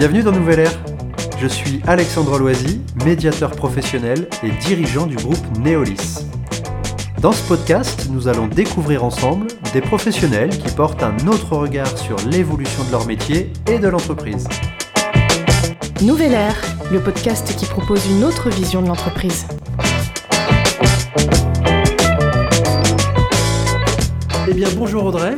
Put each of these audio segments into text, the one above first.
Bienvenue dans Nouvelle Ère. Je suis Alexandre Loisy, médiateur professionnel et dirigeant du groupe Neolis. Dans ce podcast, nous allons découvrir ensemble des professionnels qui portent un autre regard sur l'évolution de leur métier et de l'entreprise. Nouvelle Ère, le podcast qui propose une autre vision de l'entreprise. Eh bien bonjour Audrey.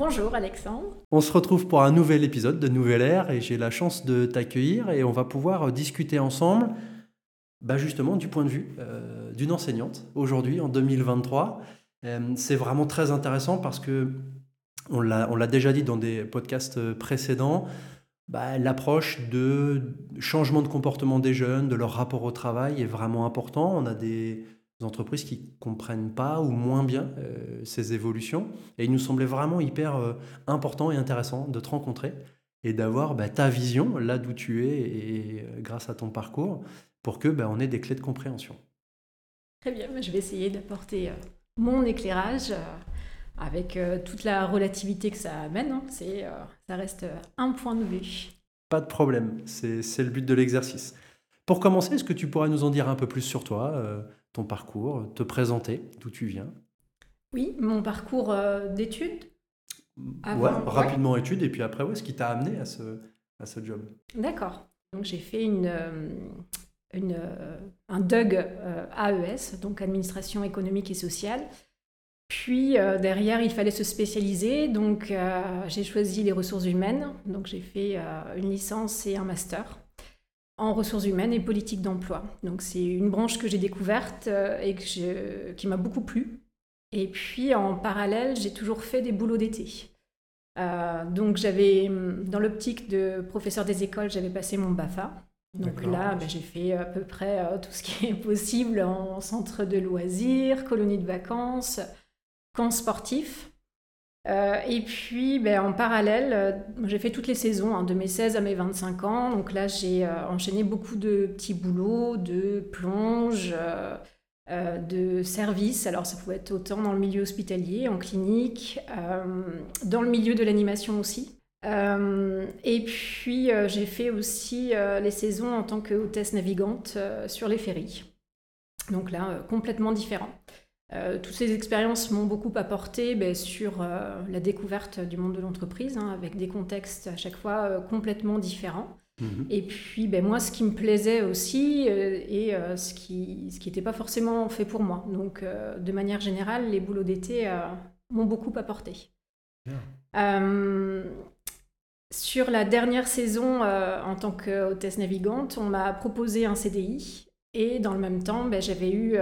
Bonjour Alexandre. On se retrouve pour un nouvel épisode de Nouvelle Ère et j'ai la chance de t'accueillir et on va pouvoir discuter ensemble bah justement du point de vue euh, d'une enseignante aujourd'hui en 2023. Euh, c'est vraiment très intéressant parce que on l'a déjà dit dans des podcasts précédents, bah, l'approche de changement de comportement des jeunes, de leur rapport au travail est vraiment important. On a des entreprises qui ne comprennent pas ou moins bien euh, ces évolutions. Et il nous semblait vraiment hyper euh, important et intéressant de te rencontrer et d'avoir bah, ta vision là d'où tu es et euh, grâce à ton parcours pour que bah, on ait des clés de compréhension. Très bien, je vais essayer d'apporter mon éclairage avec toute la relativité que ça amène. Hein. C'est, ça reste un point de vue. Pas de problème, c'est, c'est le but de l'exercice. Pour commencer, est-ce que tu pourrais nous en dire un peu plus sur toi ton parcours, te présenter, d'où tu viens. Oui, mon parcours euh, d'études. Ouais, rapidement études, et puis après, où est-ce qui t'a amené à ce, à ce job D'accord. Donc j'ai fait une, euh, une, euh, un DUG AES, donc administration économique et sociale. Puis derrière, il fallait se spécialiser, donc j'ai choisi les ressources humaines. Donc j'ai fait une licence et un master en ressources humaines et politique d'emploi. Donc c'est une branche que j'ai découverte euh, et que qui m'a beaucoup plu. Et puis en parallèle, j'ai toujours fait des boulots d'été. Euh, donc j'avais, dans l'optique de professeur des écoles, j'avais passé mon BAFA. Donc là, ben, j'ai fait à peu près euh, tout ce qui est possible en centre de loisirs, colonie de vacances, camp sportif. Euh, et puis, ben, en parallèle, euh, j'ai fait toutes les saisons, hein, de mes 16 à mes 25 ans. Donc là, j'ai euh, enchaîné beaucoup de petits boulots, de plonges, de services. Alors, ça pouvait être autant dans le milieu hospitalier, en clinique, dans le milieu de l'animation aussi. et puis, j'ai fait aussi les saisons en tant que hôtesse navigante sur les ferries. Donc là, complètement différent. Euh, toutes ces expériences m'ont beaucoup apporté ben, sur euh, la découverte du monde de l'entreprise, hein, avec des contextes à chaque fois euh, complètement différents. Mhm. Et puis, ben, moi, ce qui me plaisait aussi, et ce qui n'était pas forcément fait pour moi. Donc, de manière générale, les boulots d'été m'ont beaucoup apporté. sur la dernière saison, en tant qu'hôtesse navigante, on m'a proposé un CDI. Et dans le même temps, ben, j'avais eu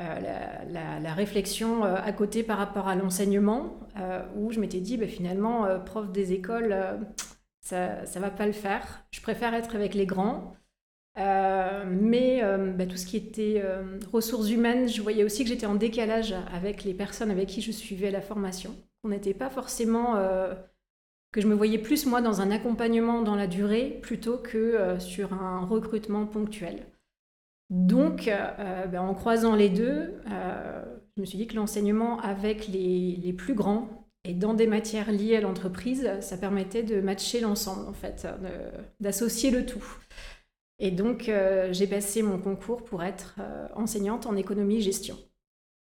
euh, la, réflexion euh, à côté par rapport à l'enseignement, euh, où je m'étais dit, bah, finalement, prof des écoles, ça ne va pas le faire. Je préfère être avec les grands. mais bah, tout ce qui était ressources humaines, je voyais aussi que j'étais en décalage avec les personnes avec qui je suivais la formation. On n'était pas forcément que je me voyais plus moi dans un accompagnement dans la durée plutôt que sur un recrutement ponctuel. Donc, euh, ben, en croisant les deux, euh, je me suis dit que l'enseignement avec les, plus grands et dans des matières liées à l'entreprise, ça permettait de matcher l'ensemble, en fait, d'associer le tout. Et donc, euh, j'ai passé mon concours pour être enseignante en économie-gestion.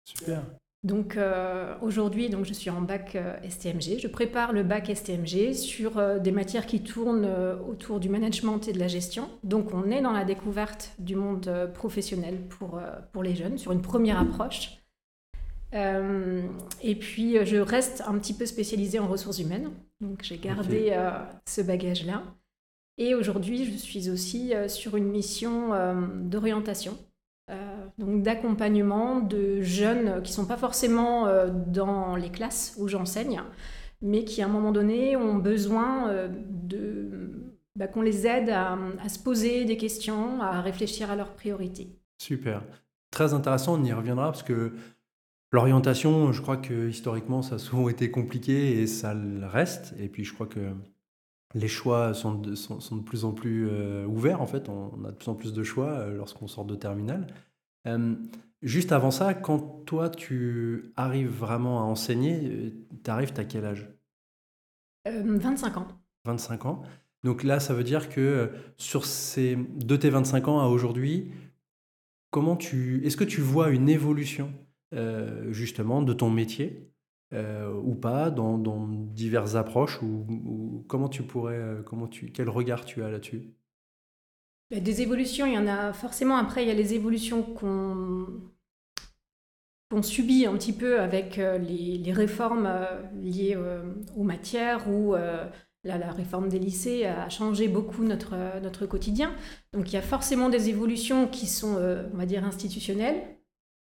Super. Donc euh, aujourd'hui, donc je suis en bac euh, STMG. Je prépare le bac STMG sur euh, des matières qui tournent autour du management et de la gestion. Donc on est dans la découverte du monde professionnel pour, pour les jeunes sur une première approche. et puis je reste un petit peu spécialisée en ressources humaines. Donc j'ai gardé ce bagage-là. Et aujourd'hui, je suis aussi sur une mission d'orientation donc d'accompagnement de jeunes qui ne sont pas forcément euh, dans les classes où j'enseigne, mais qui à un moment donné ont besoin euh, de bah, qu'on les aide à, se poser des questions, à réfléchir à leurs priorités. Super. Très intéressant, on y reviendra parce que l'orientation, je crois que historiquement, ça a souvent été compliqué et ça le reste. Et puis je crois que les choix sont de, sont, de plus en plus euh, ouverts, en fait. On, a de plus en plus de choix euh, lorsqu'on sort de terminale. Euh, juste avant ça, quand toi, tu arrives vraiment à enseigner, tu arrives, à quel âge? 25 ans. 25 ans. Donc là, ça veut dire que sur ces de tes 25 ans à aujourd'hui, comment tu, est-ce que tu vois une évolution justement de ton métier? Ou pas dans, diverses approches ou, comment tu pourrais, comment tu, quel regard tu as là-dessus? Bah, Des évolutions, il y en a forcément. Après, il y a les évolutions qu'on qu'on subit un petit peu avec euh, les, réformes euh, liées euh, aux matières ou la, la, réforme des lycées a changé beaucoup notre, notre quotidien. Donc il y a forcément des évolutions qui sont, on va dire, institutionnelles,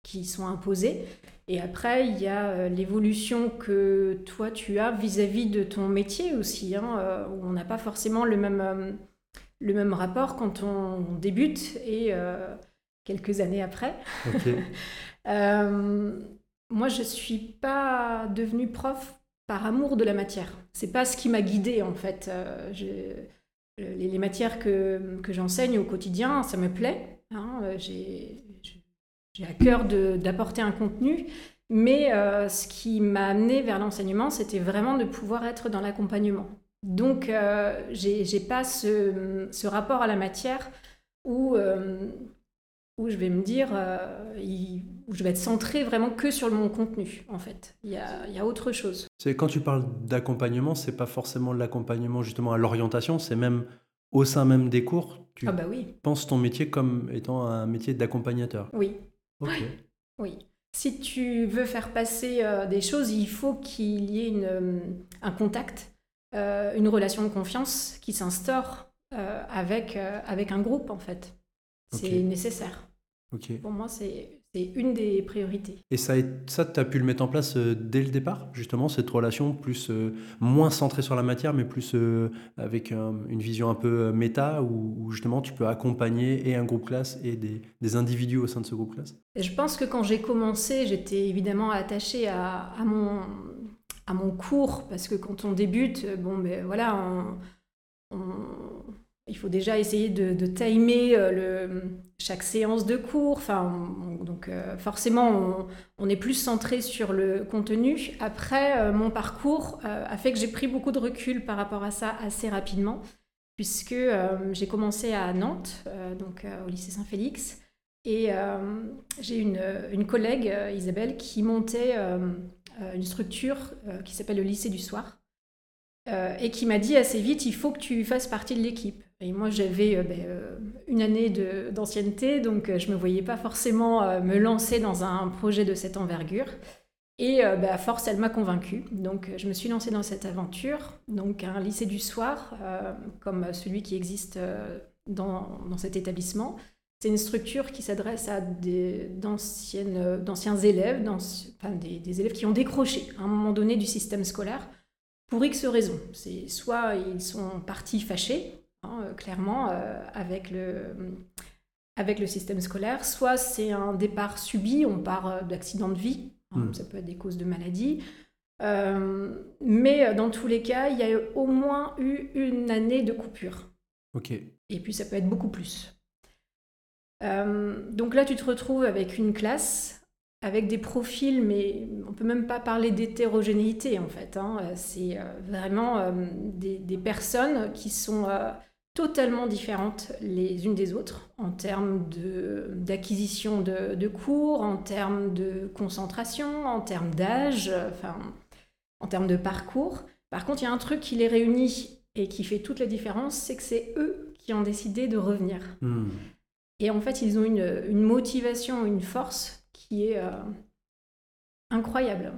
qui sont imposées. Et après, il y a l'évolution que toi, tu as vis-à-vis de ton métier aussi, hein, où on n'a pas forcément le même, le même rapport quand on débute et quelques années après. Euh, moi, je ne suis pas devenue prof par amour de la matière. C'est pas ce qui m'a guidée en fait. Euh, les, matières que, que j'enseigne au quotidien, ça me plaît. Hein, euh, j'ai à cœur d'apporter un contenu, mais ce qui m'a amené vers l'enseignement, c'était vraiment de pouvoir être dans l'accompagnement. Donc, j'ai pas ce, ce, rapport à la matière où où je vais me dire, euh, où je vais être centré vraiment que sur mon contenu, en fait. Il y a, il y a autre chose. Quand tu parles d'accompagnement, c'est pas forcément l'accompagnement justement à l'orientation, c'est même au sein même des cours. Tu ah bah oui. penses ton métier comme étant un métier d'accompagnateur. Oui. Ok. Oui. Si tu veux faire passer euh, des choses, il faut qu'il y ait une, euh, un contact, une relation de confiance qui s'instaure avec, avec un groupe, en fait. C'est nécessaire. Pour moi, c'est une des priorités. Et ça, ça tu as pu le mettre en place euh, dès le départ, justement, cette relation plus euh, moins centrée sur la matière, mais plus euh, avec une vision un peu méta, où, justement tu peux accompagner et un groupe classe et des, des individus au sein de ce groupe classe? Je pense que quand j'ai commencé, j'étais évidemment attachée à, à, mon, à mon cours, parce que quand on débute, bon, ben voilà, on il faut déjà essayer de, timer euh, chaque séance de cours. Donc euh, forcément, on, est plus centré sur le contenu. Après, euh, mon parcours a fait que j'ai pris beaucoup de recul par rapport à ça assez rapidement, puisque j'ai commencé à Nantes, donc au lycée Saint-Félix, et j'ai une, collègue, Isabelle, qui montait une structure qui s'appelle le lycée du soir. et qui m'a dit assez vite, il faut que tu fasses partie de l'équipe. Et moi, j'avais euh, ben, euh, une année d'ancienneté, donc euh, je ne me voyais pas forcément me lancer dans un projet de cette envergure. Et ben, à force, elle m'a convaincue. Donc, je me suis lancée dans cette aventure. Donc, un lycée du soir, comme celui qui existe dans, dans cet établissement. C'est une structure qui s'adresse à d'anciens élèves, enfin, des, élèves qui ont décroché à un moment donné du système scolaire pour X raisons. Soit ils sont partis fâchés, Hein, euh, clairement, euh, avec, le, avec le système scolaire. Soit c'est un départ subi, on part euh, d'accident de vie, hein, hmm. ça peut être des causes de maladie. mais dans tous les cas, il y a au moins eu une année de coupure. Ok. Et puis ça peut être beaucoup plus. donc là, tu te retrouves avec une classe avec des profils, mais on peut même pas parler d'hétérogénéité en fait. Hein. C'est vraiment des, des, personnes qui sont totalement différentes les unes des autres en termes d'acquisition de, de, cours, en termes de concentration, en termes d'âge, enfin, en termes de parcours. Par contre, il y a un truc qui les réunit et qui fait toute la différence, c'est que c'est eux qui ont décidé de revenir. Hmm. Et en fait, ils ont une, une, motivation, une force qui est euh, incroyable.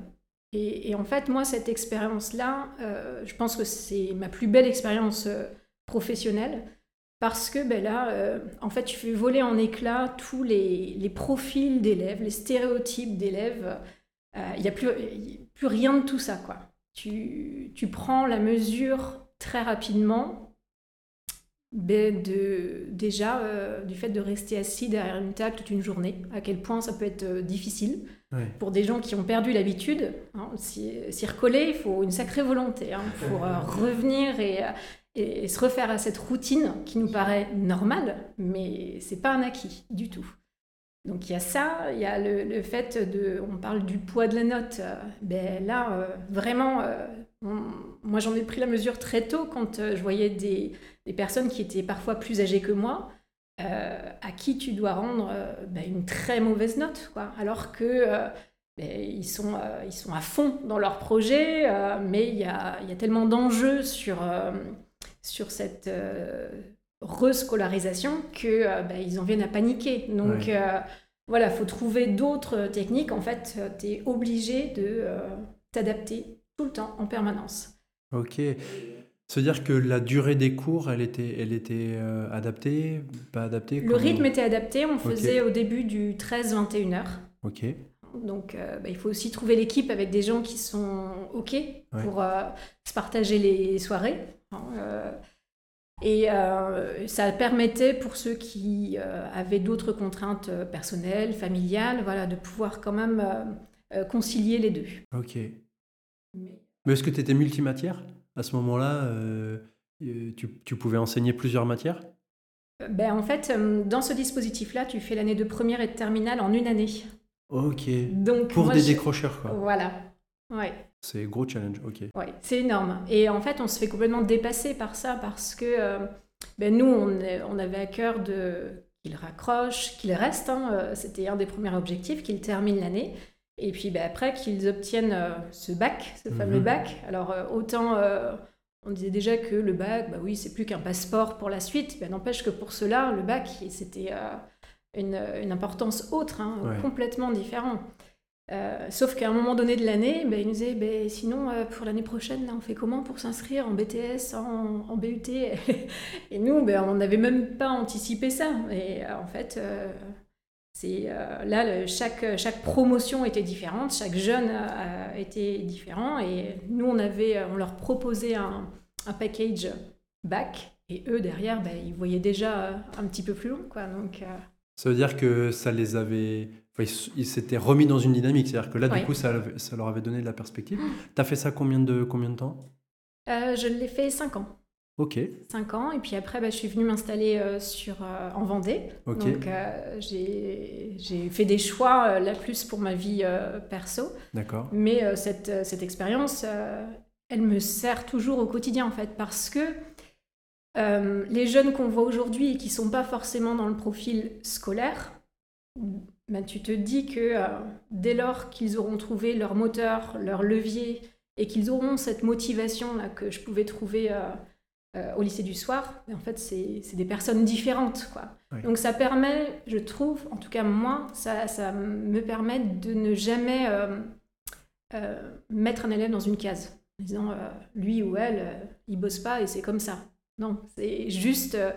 Et, en fait, moi, cette expérience-là, euh, je pense que c'est ma plus belle expérience. Euh, professionnel parce que ben là, euh, en fait, tu fais voler en éclats tous les, les profils d'élèves, les stéréotypes d'élèves. Euh, il n'y a plus, plus rien de tout ça, quoi. Tu, tu prends la mesure très rapidement ben de, déjà euh, du fait de rester assis derrière une table toute une journée, à quel point ça peut être difficile. Pour des gens qui ont perdu l'habitude, hein, s'y recoller, il faut une sacrée volonté hein, pour revenir et, et, se refaire à cette routine qui nous paraît normale, mais c'est pas un acquis du tout. Donc il y a ça, il y a le, fait de, on parle du poids de la note. ben là, vraiment, moi j'en ai pris la mesure très tôt quand je voyais des, personnes qui étaient parfois plus âgées que moi, à qui tu dois rendre ben, une très mauvaise note, quoi. Alors que ils, sont, euh, ils sont à fond dans leur projet, euh, mais il y a, y a, tellement d'enjeux sur, euh, sur cette rescolarisation que bah, ils en viennent à paniquer. Donc voilà, il faut trouver d'autres techniques. En fait, tu es obligé de t'adapter tout le temps, en permanence. Ok. Se dire que la durée des cours, elle était, elle était adaptée, pas adaptée Le rythme était adapté. On faisait au début du 13-21 heures. Ok. Donc, euh, bah, il faut aussi trouver l'équipe avec des gens qui sont OK pour euh, se partager les soirées. Hein, euh, et ça permettait pour ceux qui avaient d'autres contraintes personnelles, familiales, voilà, de pouvoir quand même concilier les deux. OK. Mais, est-ce que tu étais multimatière à ce moment-là tu, tu, pouvais enseigner plusieurs matières? Ben, En fait, dans ce dispositif-là, tu fais l'année de première et de terminale en une année. Ok. Donc, pour des décrocheurs, quoi. Voilà. Ouais. C'est gros challenge, ok. Ouais, c'est énorme. Et en fait, on se fait complètement dépasser par ça parce que euh, ben nous, on, on, avait à cœur de qu'ils raccrochent, qu'ils restent. Hein, euh, c'était un des premiers objectifs, qu'ils terminent l'année. Et puis ben, après, qu'ils obtiennent euh, ce bac, ce fameux mhm. bac. Alors, autant on disait déjà que le bac, bah oui, c'est plus qu'un passeport pour la suite. N'empêche que pour cela, le bac, c'était une, importance autre, hein, complètement différent. Euh, sauf qu'à un moment donné de l'année, ben, il nous disait ben, sinon, euh, pour l'année prochaine, là, on fait comment pour s'inscrire en BTS, en, BUT Et nous, ben, on n'avait même pas anticipé ça. Et euh, en fait, c'est là, chaque, chaque promotion était différente, chaque jeune était différent. Et nous, on, avait, on leur proposait un, un package bac. Et eux, derrière, ben, ils voyaient déjà un petit peu plus long. Quoi, donc, ça veut dire que ça les avait. Ils s'étaient remis dans une dynamique. C'est-à-dire que là, du coup, ça, ça, leur avait donné de la perspective. Tu as fait ça combien de, combien de temps? Euh, Je l'ai fait 5 ans. Ok. 5 ans. Et puis après, bah, je suis venue m'installer euh, sur euh, en Vendée. Donc, j'ai fait des choix, là plus pour ma vie perso. D'accord. Mais cette, cette expérience, elle me sert toujours au quotidien, en fait, parce que les jeunes qu'on voit aujourd'hui et qui ne sont pas forcément dans le profil scolaire, ben, tu te dis que euh, dès lors qu'ils auront trouvé leur moteur, leur levier, et qu'ils auront cette motivation là que je pouvais trouver euh, au lycée du soir, ben, en fait, c'est des personnes différentes. Quoi. Donc ça permet, je trouve, en tout cas moi, ça, ça me permet de ne jamais mettre un élève dans une case, en disant lui ou elle, il bosse pas et c'est comme ça. Non, c'est juste euh,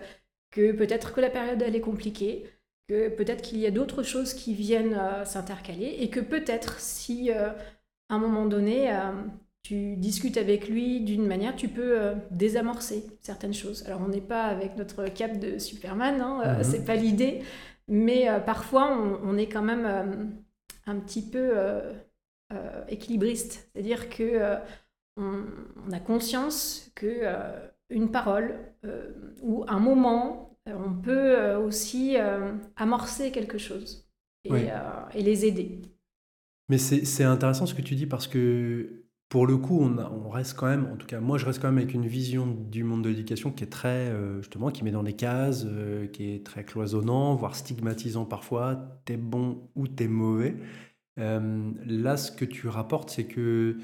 que peut-être que la période elle est compliquée, que peut-être qu'il y a d'autres choses qui viennent euh, s'intercaler et que peut-être si euh, à un moment donné tu discutes avec lui d'une manière, tu peux désamorcer certaines choses. Alors on n'est pas avec notre cap de Superman, hein, mhm. c'est pas l'idée, mais parfois on, est quand même un petit peu équilibriste, c'est-à-dire que on, a conscience que une parole euh, ou un moment, euh, on peut euh, aussi amorcer quelque chose et, les aider. Mais c'est intéressant ce que tu dis parce que pour le coup, on, on, reste quand même, en tout cas moi je reste quand même avec une vision du monde de l'éducation qui est très, justement, qui met dans des cases, qui est très cloisonnant, voire stigmatisant parfois, t'es bon ou t'es mauvais. là, ce que tu rapportes, c'est que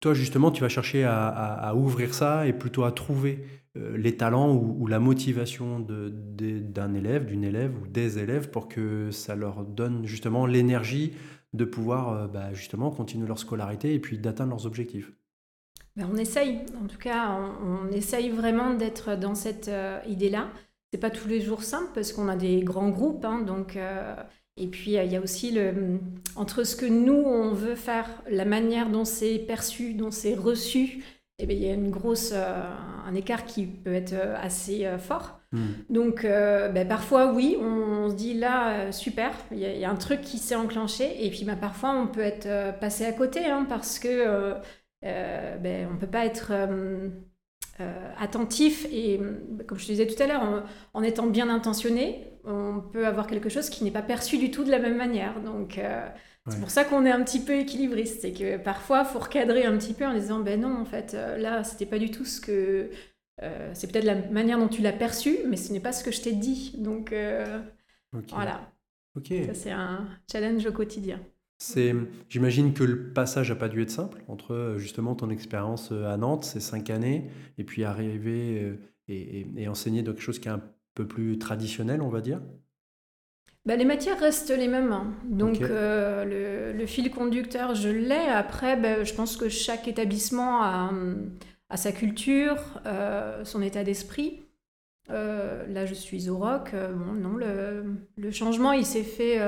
toi, justement, tu vas chercher à, ouvrir ça et plutôt à trouver euh, les talents ou, la motivation d'un élève, d'une élève ou des élèves pour que ça leur donne justement l'énergie de pouvoir euh, bah, justement continuer leur scolarité et puis d'atteindre leurs objectifs. Ben, on essaye, en tout cas, on, essaye vraiment d'être dans cette euh, idée-là. C'est pas tous les jours simple parce qu'on a des grands groupes, hein, donc et puis, il y a aussi le, entre ce que nous, on veut faire, la manière dont c'est perçu, dont c'est reçu, eh bien, il y a une grosse, euh, un écart qui peut être euh, assez euh, fort. Hmm. Donc, ben, parfois, oui, on, se dit là, super, il y, a un truc qui s'est enclenché. Et puis, ben, parfois, on peut être passé à côté hein, parce que ben, on ne peut pas être attentif. Et comme je te disais tout à l'heure, en, en étant bien intentionné, on peut avoir quelque chose qui n'est pas perçu du tout de la même manière. Donc, c'est pour ça qu'on est un petit peu équilibriste. C'est que parfois, il faut recadrer un petit peu en disant ben non, en fait, là, c'était pas du tout ce que. c'est peut-être la manière dont tu l'as perçu, mais ce n'est pas ce que je t'ai dit. Donc, voilà. Ça, c'est un challenge au quotidien. C'est, j'imagine que le passage n'a pas dû être simple entre euh, justement ton expérience euh, à Nantes, ces cinq années, et puis arriver euh, et, enseigner quelque chose qui est un peu plus traditionnel, on va dire. Bah, les matières restent les mêmes. Hein. Donc le, fil conducteur, je l'ai. Après, bah, je pense que chaque établissement a, sa culture, son état d'esprit. là, je suis au rock. bon, non, le, le changement, il s'est fait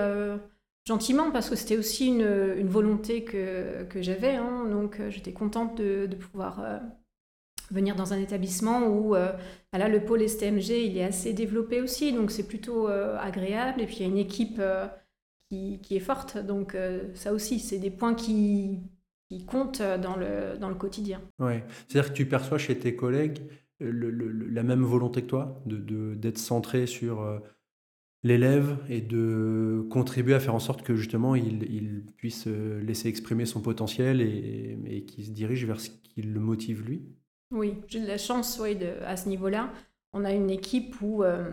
gentiment parce que c'était aussi une, volonté que, j'avais. Hein. donc euh, j'étais contente de, pouvoir euh, venir dans un établissement où euh, bah là, le pôle STMG il est assez développé aussi, donc c'est plutôt agréable. Et puis il y a une équipe qui, est forte, donc ça aussi, c'est des points qui, comptent dans le, dans le quotidien. Ouais. C'est-à-dire que tu perçois chez tes collègues la même volonté que toi, d'être de, d'être centré sur l'élève et de contribuer à faire en sorte que justement il, puisse euh, laisser exprimer son potentiel et, et qu'il se dirige vers ce qui le motive lui? Oui, j'ai de la chance oui, à ce niveau-là. On a une équipe où euh,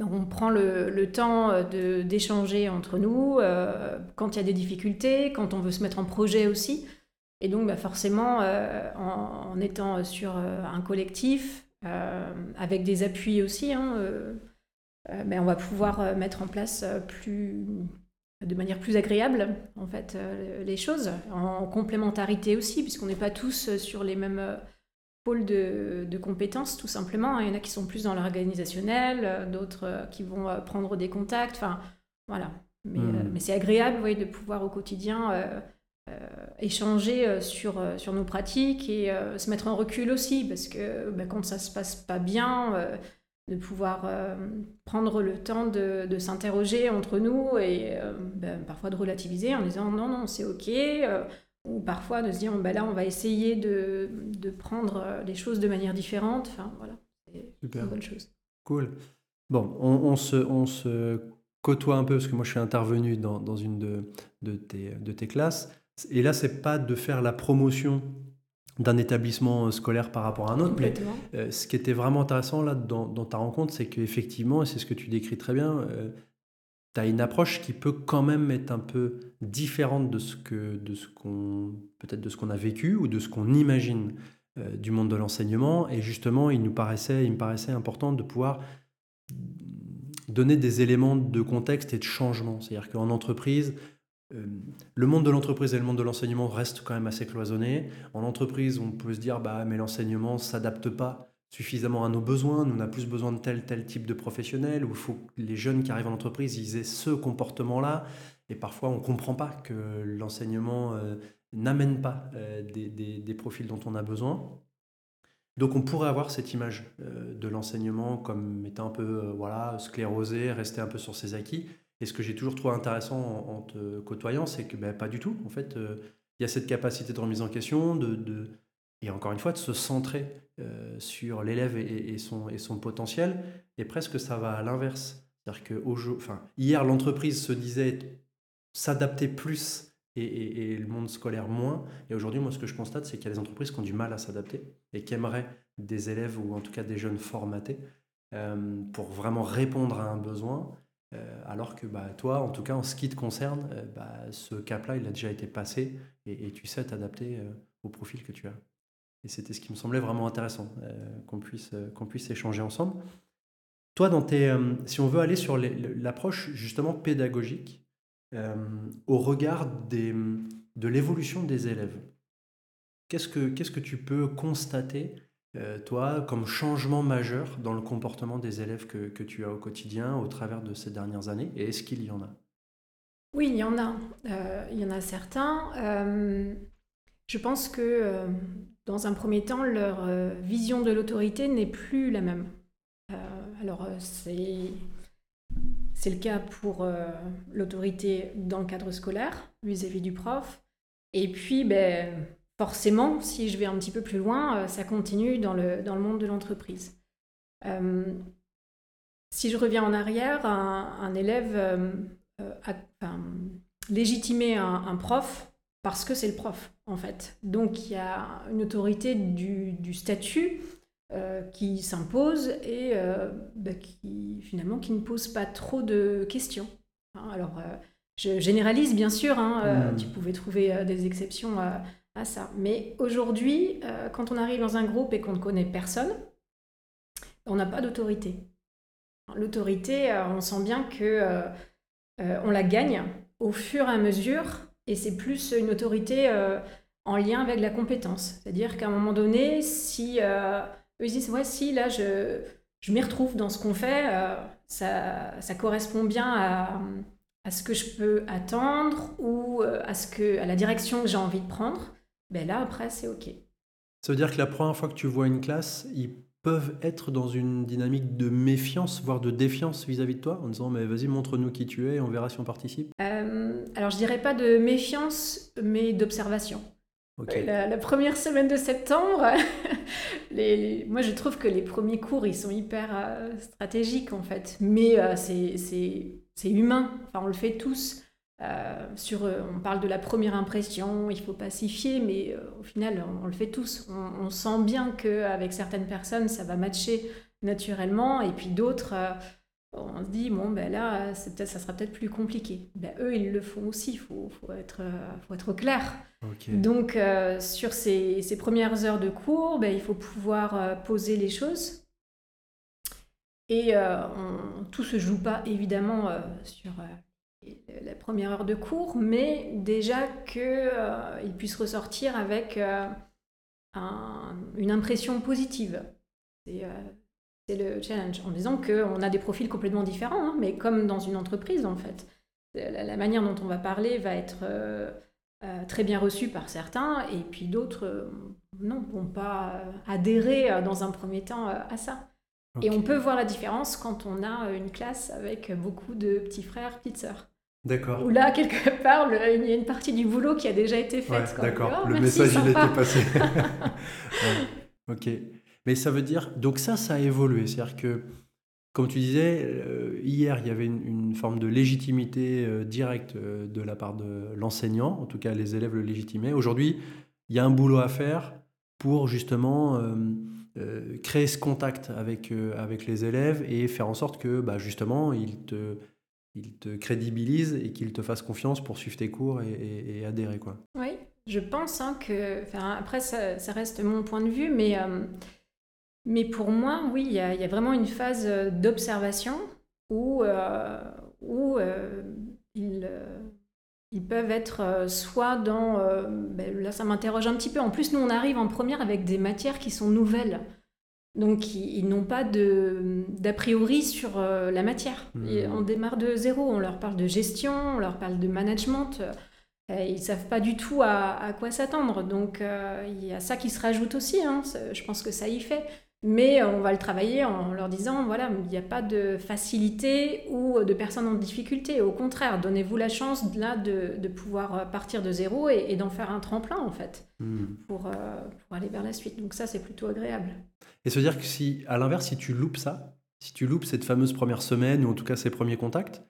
on prend le, temps euh, d'échanger entre nous quand il y a des difficultés, quand on veut se mettre en projet aussi. Et donc bah, forcément, en, étant sur un collectif, avec des appuis aussi, hein, euh, on va pouvoir euh, mettre en place euh, plus, de manière plus agréable en fait les choses, en complémentarité aussi, puisqu'on n'est pas tous sur les mêmes pôles de, compétences, tout simplement. Il y en a qui sont plus dans l'organisationnel, d'autres qui vont prendre des contacts. Enfin, voilà. Mais, hmm. c'est agréable de pouvoir au quotidien échanger sur, sur nos pratiques et se mettre en recul aussi, parce que ben, quand ça se passe pas bien, de pouvoir euh, prendre le temps de, s'interroger entre nous et euh, ben, parfois de relativiser en disant non, non, c'est OK. Euh, ou parfois de se dire ben là, on va essayer de, de, prendre les choses de manière différente. Enfin, voilà, c'est une bonne chose. Cool. Bon, on, se, on se côtoie un peu parce que moi, je suis intervenu dans, dans une de, de, tes, de tes classes. Et là, c'est pas de faire la promotion d'un établissement scolaire par rapport à un autre. Mais euh, ce qui était vraiment intéressant là dans, ta rencontre, c'est qu'effectivement, et c'est ce que tu décris très bien, euh, tu as une approche qui peut quand même être un peu différente de ce que de ce qu'on peut-être de ce qu'on a vécu ou de ce qu'on imagine euh, du monde de l'enseignement. Et justement, il nous paraissait, il me paraissait important de pouvoir donner des éléments de contexte et de changement. C'est-à-dire qu'en entreprise, euh, le monde de l'entreprise et le monde de l'enseignement restent quand même assez cloisonnés. En entreprise, on peut se dire, bah, mais l'enseignement ne s'adapte pas suffisamment à nos besoins. Nous, on a plus besoin de tel, tel type de professionnel, où il faut que les jeunes qui arrivent en entreprise, ils aient ce comportement-là. Et parfois, on ne comprend pas que l'enseignement euh, n'amène pas euh, des, profils dont on a besoin. Donc on pourrait avoir cette image de l'enseignement comme étant un peu voilà, sclérosé, rester un peu sur ses acquis. Et ce que j'ai toujours trouvé intéressant en, te côtoyant, c'est que ben, pas du tout. En fait, euh, il y a cette capacité de remise en question, de, et encore une fois, de se centrer euh, sur l'élève et, son, et son potentiel. Et presque ça va à l'inverse. C'est-à-dire que enfin, hier, l'entreprise se disait s'adapter plus et, le monde scolaire moins. Et aujourd'hui, moi, ce que je constate, c'est qu'il y a des entreprises qui ont du mal à s'adapter et qui aimeraient des élèves ou en tout cas des jeunes formatés euh, pour vraiment répondre à un besoin. Euh, alors que bah, toi, en tout cas en ce qui te concerne, bah, ce cap-là, il a déjà été passé et, tu sais t'adapter au profil que tu as. Et c'était ce qui me semblait vraiment intéressant, qu'on puisse, qu'on puisse échanger ensemble. Toi, dans tes, si on veut aller sur l'approche justement pédagogique, au regard des, de l'évolution des élèves, qu'est-ce que, qu'est-ce que tu peux constater euh, toi, comme changement majeur dans le comportement des élèves que, tu as au quotidien au travers de ces dernières années Et est-ce qu'il y en a? Oui, il y en a. Euh, il y en a certains. Euh, je pense que dans un premier temps, leur vision de l'autorité n'est plus la même. alors, c'est. C'est le cas pour l'autorité dans le cadre scolaire vis-à-vis du prof. Et puis, ben, forcément, si je vais un petit peu plus loin, euh, ça continue dans le, dans le monde de l'entreprise. Euh, si je reviens en arrière, un, élève a légitimé un, prof parce que c'est le prof, en fait. Donc il y a une autorité du, statut qui s'impose et bah, qui finalement qui ne pose pas trop de questions. Hein, alors je généralise bien sûr, hein, euh, hmm. tu pouvais trouver euh, des exceptions euh, à ça. Mais aujourd'hui, quand on arrive dans un groupe et qu'on ne connaît personne, on n'a pas d'autorité. L'autorité, on sent bien que on la gagne au fur et à mesure, et c'est plus une autorité en lien avec la compétence. C'est-à-dire qu'à un moment donné, si eux disent ouais, si là je, je m'y retrouve dans ce qu'on fait, ça, ça, correspond bien à à ce que je peux attendre ou euh, à, ce que, à la direction que j'ai envie de prendre, ben là, après, c'est OK. Ça veut dire que la première fois que tu vois une classe, peuvent être dans une dynamique de méfiance, voire de défiance vis-à-vis de toi, en disant mais vas-y montre-nous qui tu es, on verra si on participe? Euh, alors je dirais pas de méfiance, mais d'observation. La, première semaine de septembre, les, moi je trouve que les premiers cours ils sont hyper euh, stratégiques en fait, mais c'est c'est humain, enfin, on le fait tous. Euh, sur, euh, on parle de la première impression, il faut pacifier, mais euh, au final, on, le fait tous. On, sent bien qu'avec certaines personnes, ça va matcher naturellement, et puis d'autres, on se dit, bon, ben là, peut ça sera peut-être plus compliqué. Ben, eux, ils le font aussi, il faut, faut, être, faut être clair. Donc, sur ces, ces, premières heures de cours, ben, il faut pouvoir poser les choses et on, tout se joue pas évidemment sur la première heure de cours, mais déjà qu'il puisse ressortir avec une impression positive. C'est le challenge, en disant qu'on a des profils complètement différents, hein, mais comme dans une entreprise en fait. La, manière dont on va parler va être très bien reçue par certains, et puis d'autres, non, vont pas adhérer dans un premier temps à ça. Et on peut voir la différence quand on a une classe avec beaucoup de petits frères, petites sœurs. D'accord. Où là, quelque part, il y a une partie du boulot qui a déjà été faite. D'accord, oh, le message, il a été passé. Ok. Mais ça veut dire, donc ça, ça a évolué. C'est-à-dire que, comme tu disais, euh, hier, il y avait une, forme de légitimité euh, directe euh, de la part de l'enseignant, en tout cas les élèves le légitimaient. Aujourd'hui, il y a un boulot à faire pour justement euh, créer ce contact avec, euh, avec les élèves et faire en sorte que bah, justement ils te, ils te crédibilisent et qu'ils te fassent confiance pour suivre tes cours et, adhérer. Quoi. Oui, je pense hein, que, après ça, reste mon point de vue, mais, euh, mais pour moi, oui, il y a vraiment une phase d'observation où, où ils ils peuvent être euh, soit dans... Euh, ben, là, ça m'interroge un petit peu. En plus, nous, on arrive en première avec des matières qui sont nouvelles. Donc, ils, n'ont pas d'a priori sur euh, la matière. Mmh. on démarre de zéro. On leur parle de gestion, on leur parle de management. ils ne savent pas du tout à, quoi s'attendre. Donc, il y a ça qui se rajoute aussi. Hein. Je pense que ça y fait mais on va le travailler en leur disant voilà, il n'y a pas de facilité ou de personnes en difficulté. Au contraire, donnez-vous la chance là de, pouvoir partir de zéro et, d'en faire un tremplin en fait hmm. pour, euh, pour, aller vers la suite. Donc ça, c'est plutôt agréable. Et se dire que si, à l'inverse, si tu loupes ça, si tu loupes cette fameuse première semaine ou en tout cas ces premiers contacts,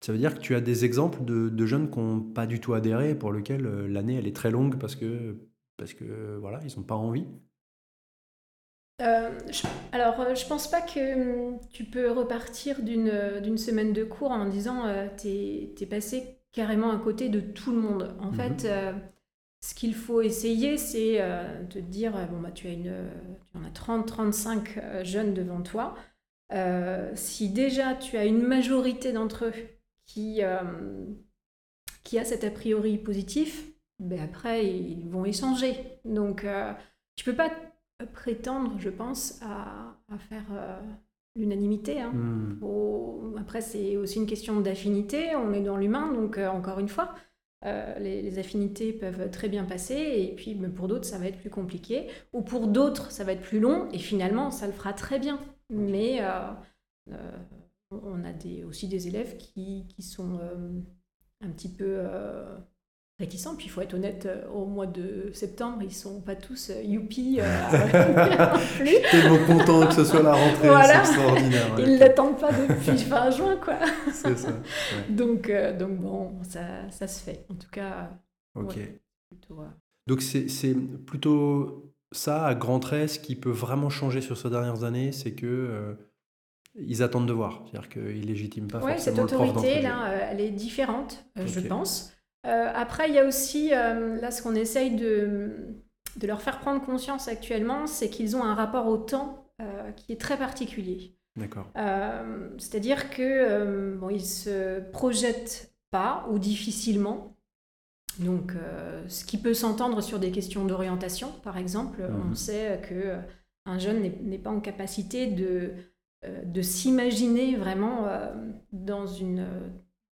ça veut dire que tu as des exemples de, jeunes qui n'ont pas du tout adhéré, pour lesquels euh, l'année elle est très longue parce que parce que voilà, ils n'ont pas envie. Euh, alors, euh, je pense pas que hum, tu peux repartir d'une semaine de cours en disant euh, t'es es passé carrément à côté de tout le monde. En mhm. fait, ce qu'il faut essayer, c'est de te dire bon, bah, tu, as une, tu en as 30-35 jeunes devant toi. si déjà tu as une majorité d'entre eux qui, qui a cet a priori positif, ben après ils vont échanger. Donc, tu peux pas prétendre, je pense, à, faire euh, l'unanimité. Hein. Hmm. Après, c'est aussi une question d'affinité. On est dans l'humain, donc euh, encore une fois, euh, les, affinités peuvent très bien passer. Et puis, pour d'autres, ça va être plus compliqué. Ou pour d'autres, ça va être plus long. Et finalement, ça le fera très bien. Mais on a des, aussi des élèves qui, qui sont un petit peu réticents. Puis il faut être honnête, euh, au mois de septembre, ils sont pas tous euh, youpi. Euh, Je suis tellement content que ce soit la rentrée, c'est extraordinaire. Ils l'attendent pas depuis fin juin, quoi. c'est ça. Donc, donc bon, ça, ça, se fait. En tout cas. Ok. donc c'est plutôt ça, à grands traits, ce qui peut vraiment changer sur ces dernières années, c'est que ils attendent de voir. C'est-à-dire qu'ils légitiment pas ouais, cette autorité, là, elle est différente, je pense. Euh, après, il y a aussi, euh, là, ce qu'on essaye de, de, leur faire prendre conscience actuellement, c'est qu'ils ont un rapport au temps euh, qui est très particulier. D'accord. C'est-à-dire que bon, ils se projettent pas ou difficilement. Donc, ce qui peut s'entendre sur des questions d'orientation, par exemple, on mhm. sait que un jeune n'est pas en capacité de, de s'imaginer vraiment dans une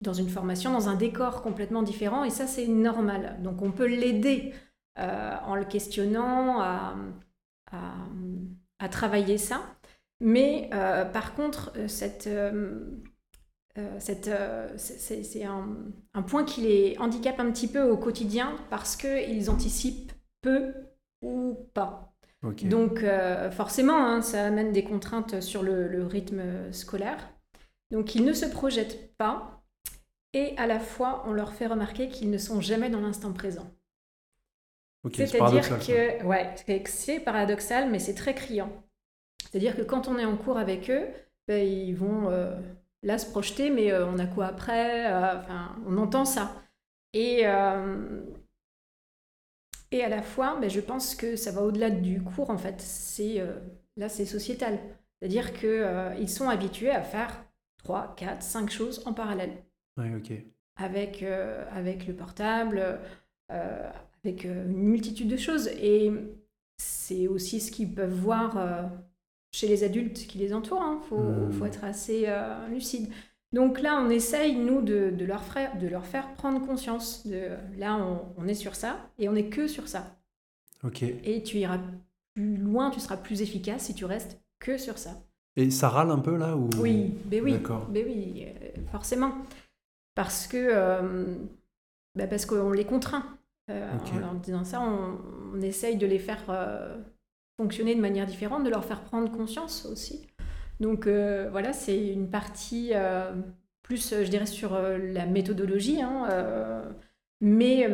dans une formation, dans un décor complètement différent, et ça c'est normal. Donc on peut l'aider euh, en le questionnant à, à, travailler ça. Mais euh, par contre, euh, cette, c'est un, un, point qui les handicape un petit peu au quotidien parce qu'ils anticipent peu ou pas. Donc forcément, hein, ça amène des contraintes sur le, le rythme scolaire. Donc ils ne se projettent pas et à la fois on leur fait remarquer qu'ils ne sont jamais dans l'instant présent. C'est-à-dire que, ouais, c'est paradoxal, mais c'est très criant. C'est-à-dire que quand on est en cours avec eux, ben, ils vont euh, là se projeter, mais euh, on a quoi après euh, Enfin, on entend ça. Et, et à la fois, ben, je pense que ça va au-delà du cours, en fait. C'est là, c'est sociétal. C'est-à-dire qu'ils sont habitués à faire 3, 4, 5 choses en parallèle avec, euh, avec le portable, euh, avec euh, une multitude de choses. Et c'est aussi ce qu'ils peuvent voir chez les adultes qui les entourent. Il hein. faut, mmh. faut, être assez lucide. Donc là, on essaye, nous, de, de, leur, faire, de leur faire prendre conscience. De, là, on, on est sur ça et on n'est que sur ça. Ok. Et tu iras plus loin, tu seras plus efficace si tu restes que sur ça. Et ça râle un peu là ou... Oui, ben oui, ben oui forcément parce que euh, bah parce qu'on les contraint. Euh, en leur disant ça, on, essaye de les faire euh, fonctionner de manière différente, de leur faire prendre conscience aussi. Donc voilà, c'est une partie plus, je dirais, sur la méthodologie, hein, mais,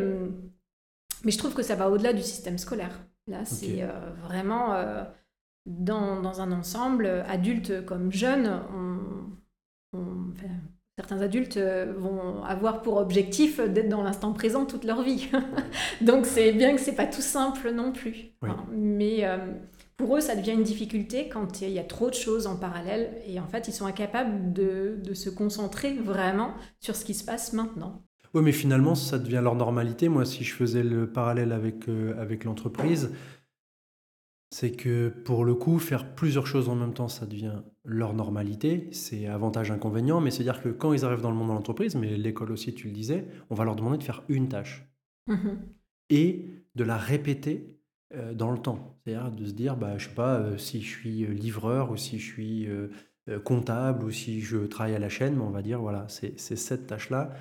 mais je trouve que ça va au-delà du système scolaire. Là, c'est vraiment dans, dans, un ensemble, adulte comme jeune, on, certains adultes euh, vont avoir pour objectif d'être dans l'instant présent toute leur vie. Donc c'est bien que c'est pas tout simple non plus. Mais euh, pour eux, ça devient une difficulté quand il y a trop de choses en parallèle et en fait, ils sont incapables de, de se concentrer vraiment sur ce qui se passe maintenant. Oui, mais finalement, ça devient leur normalité. Moi, si je faisais le parallèle avec, euh, avec l'entreprise, c'est que pour le coup, faire plusieurs choses en même temps, ça devient leur normalité. C'est avantage, inconvénient, mais c'est-à-dire que quand ils arrivent dans le monde de l'entreprise, mais l'école aussi, tu le disais, on va leur demander de faire une tâche mhm. et de la répéter euh, dans le temps. C'est-à-dire de se dire, bah, je sais pas, euh, si je suis euh, livreur ou si je suis comptable ou si je travaille à la chaîne, mais on va dire, voilà, c'est cette tâche-là.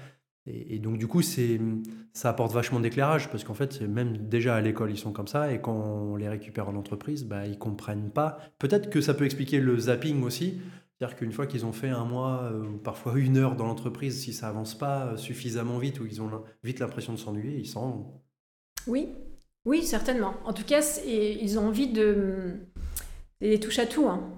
Et, donc, du coup, ça apporte vachement d'éclairage parce qu'en fait, même déjà à l'école, ils sont comme ça. Et quand on les récupère en entreprise, bah, ils comprennent pas. Peut-être que ça peut expliquer le zapping aussi. C'est-à-dire qu'une fois qu'ils ont fait un mois euh, ou parfois une heure dans l'entreprise, si ça avance pas euh, suffisamment vite ou ils ont vite l'impression de s'ennuyer, ils s'en vont. Oui, oui, certainement. En tout cas, ils ont envie de. des touche à tout. Hein.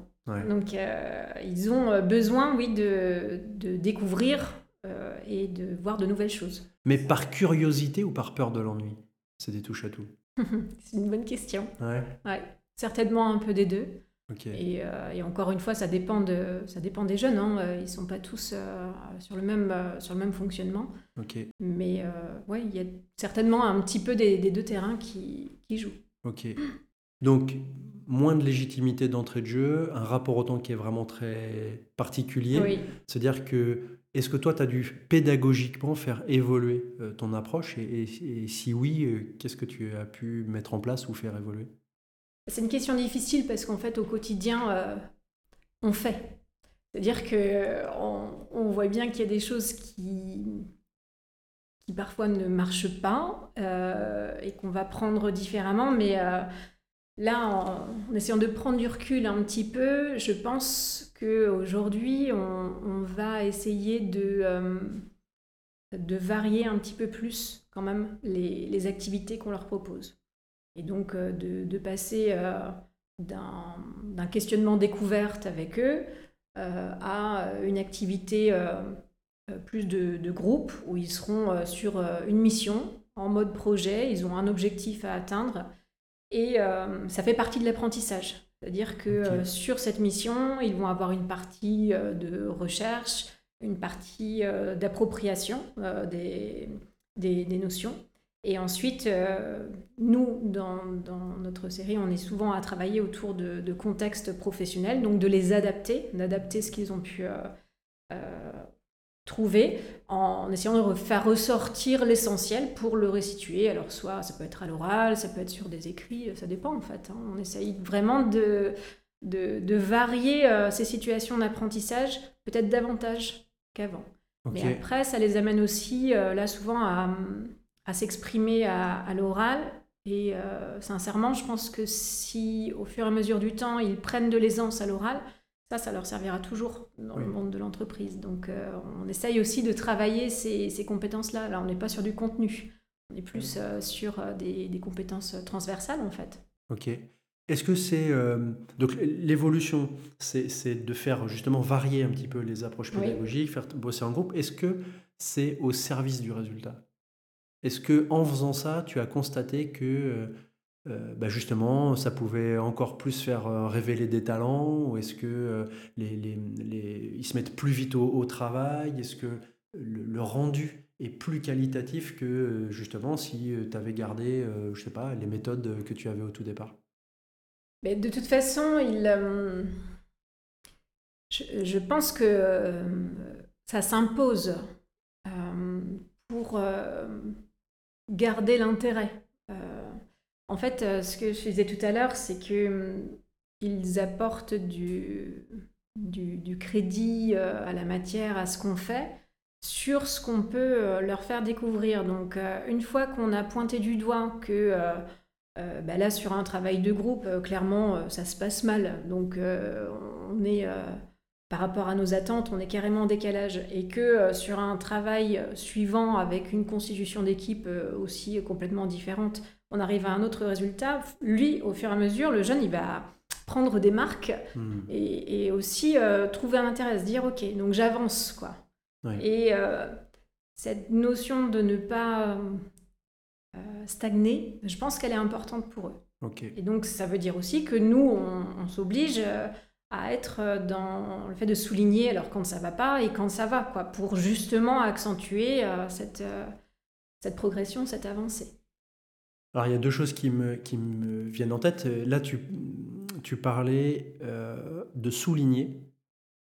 Donc, euh, ils ont besoin, oui, de, de découvrir euh, et de voir de nouvelles choses. Mais par curiosité ou par peur de l'ennui C'est des touches à tout. c'est une bonne question. Ouais. ouais. Certainement un peu des deux. Et, euh, et, encore une fois, ça dépend, de, ça dépend des jeunes. Hein. Euh, ils ne sont pas tous sur, le même, sur le même fonctionnement. Okay. Mais ouais, il y a certainement un petit peu des, des deux terrains qui, qui jouent. Ok. Donc, moins de légitimité d'entrée de jeu, un rapport au temps qui est vraiment très particulier. Oui. C'est-à-dire que est-ce que toi, tu as dû pédagogiquement faire évoluer euh, ton approche et, si oui, euh, qu'est-ce que tu as pu mettre en place ou faire évoluer? C'est une question difficile parce qu'en fait, au quotidien, euh, on fait. C'est-à-dire qu'on on voit bien qu'il y a des choses qui, qui parfois ne marchent pas et qu'on va prendre différemment. Mais là, en, essayant de prendre du recul un petit peu, je pense qu'aujourd'hui, on, on va essayer de, de varier un petit peu plus quand même les, activités qu'on leur propose. Et donc de, de passer d'un questionnement découverte avec eux euh, à une activité euh, euh, plus de, groupe où ils seront sur une mission en mode projet, ils ont un objectif à atteindre et ça fait partie de l'apprentissage. C'est-à-dire que sur cette mission, ils vont avoir une partie de recherche, une partie d'appropriation des, des, notions. Et ensuite, euh, nous, dans, notre série, on est souvent à travailler autour de, contextes professionnels, donc de les adapter, d'adapter ce qu'ils ont pu euh, euh, trouver, en essayant de faire ressortir l'essentiel pour le restituer. Alors, soit ça peut être à l'oral, ça peut être sur des écrits, ça dépend en fait. Hein. On essaye vraiment de, de, varier ces situations d'apprentissage, peut-être davantage qu'avant. Mais après, ça les amène aussi, là, souvent, à à s'exprimer à, l'oral. Et euh, sincèrement, je pense que si au fur et à mesure du temps, ils prennent de l'aisance à l'oral, ça, ça leur servira toujours dans le monde de l'entreprise. Donc, euh, on essaye aussi de travailler ces, ces compétences-là. Là, on n'est pas sur du contenu, on est plus euh, sur des, des, compétences transversales, en fait. Ok. Est-ce que c'est... donc, l'évolution, c'est de faire justement varier un petit peu les approches pédagogiques, faire bosser en groupe. Est-ce que c'est au service du résultat? Est-ce que en faisant ça, tu as constaté que euh, euh, bah, justement, ça pouvait encore plus faire euh, révéler des talents Ou est-ce que les, ils se mettent plus vite au, travail? Est-ce que le, rendu est plus qualitatif que justement si tu avais gardé, je sais pas, les méthodes que tu avais au tout départ? Mais de toute façon, il, je, pense que ça s'impose pour garder l'intérêt. Euh, en fait, euh, ce que je disais tout à l'heure, c'est que hum, ils apportent du, crédit euh, à la matière, à ce qu'on fait, sur ce qu'on peut leur faire découvrir. Donc, une fois qu'on a pointé du doigt que bah là, sur un travail de groupe, clairement, ça se passe mal. Donc, on est par rapport à nos attentes, on est carrément en décalage et que euh, sur un travail suivant avec une constitution d'équipe euh, aussi complètement différente, on arrive à un autre résultat, lui, au fur et à mesure, le jeune, il va prendre des marques hmm. et, aussi euh, trouver un intérêt, se dire, ok, donc j'avance, quoi. Et cette notion de ne pas stagner, je pense qu'elle est importante pour eux. Et donc, ça veut dire aussi que nous, on s'oblige à être euh, dans le fait de souligner alors quand ça va pas et quand ça va, quoi, pour justement accentuer euh, cette, euh, cette progression, cette avancée. Alors il y a deux choses qui me, qui me viennent en tête. Là, tu, tu parlais de souligner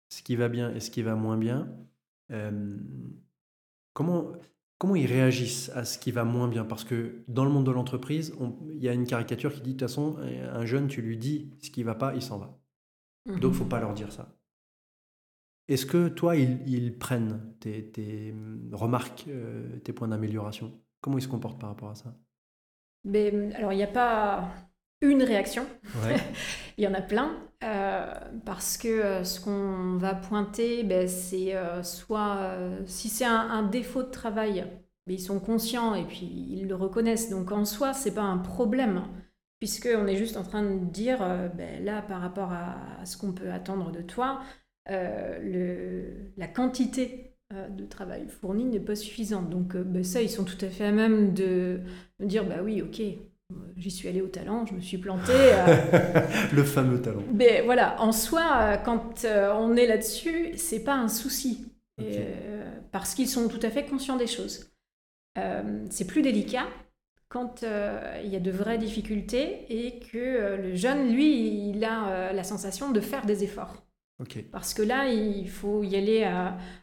ce qui va bien et ce qui va moins bien. comment, comment ils réagissent à ce qui va moins bien? Parce que dans le monde de l'entreprise, il y a une caricature qui dit de toute façon, un jeune, tu lui dis ce qui va pas, il s'en va. Donc, il ne faut pas leur dire ça. Est-ce que toi, ils, prennent tes, remarques, euh, tes points d'amélioration? Comment ils se comportent par rapport à ça? Ben, Alors, il n'y a pas une réaction. il y en a plein. Euh, parce que euh, ce qu'on va pointer, ben, c'est soit si c'est un, défaut de travail, ben, ils sont conscients et puis ils le reconnaissent. Donc en soi, c'est pas un problème puisqu'on est juste en train de dire, euh, ben, là, par rapport à, ce qu'on peut attendre de toi, euh, le, la quantité euh, de travail fourni n'est pas suffisante. Donc ben, ça, ils sont tout à fait à même de, dire, bah oui, ok, j'y suis allé au talent, je me suis planté. le fameux talent. Mais ben, voilà, en soi, quand on est là-dessus, c'est pas un souci. parce qu'ils sont tout à fait conscients des choses. c'est plus délicat quand euh, il y a de vraies difficultés et que euh, le jeune, lui, il a euh, la sensation de faire des efforts. Parce que là, il faut y aller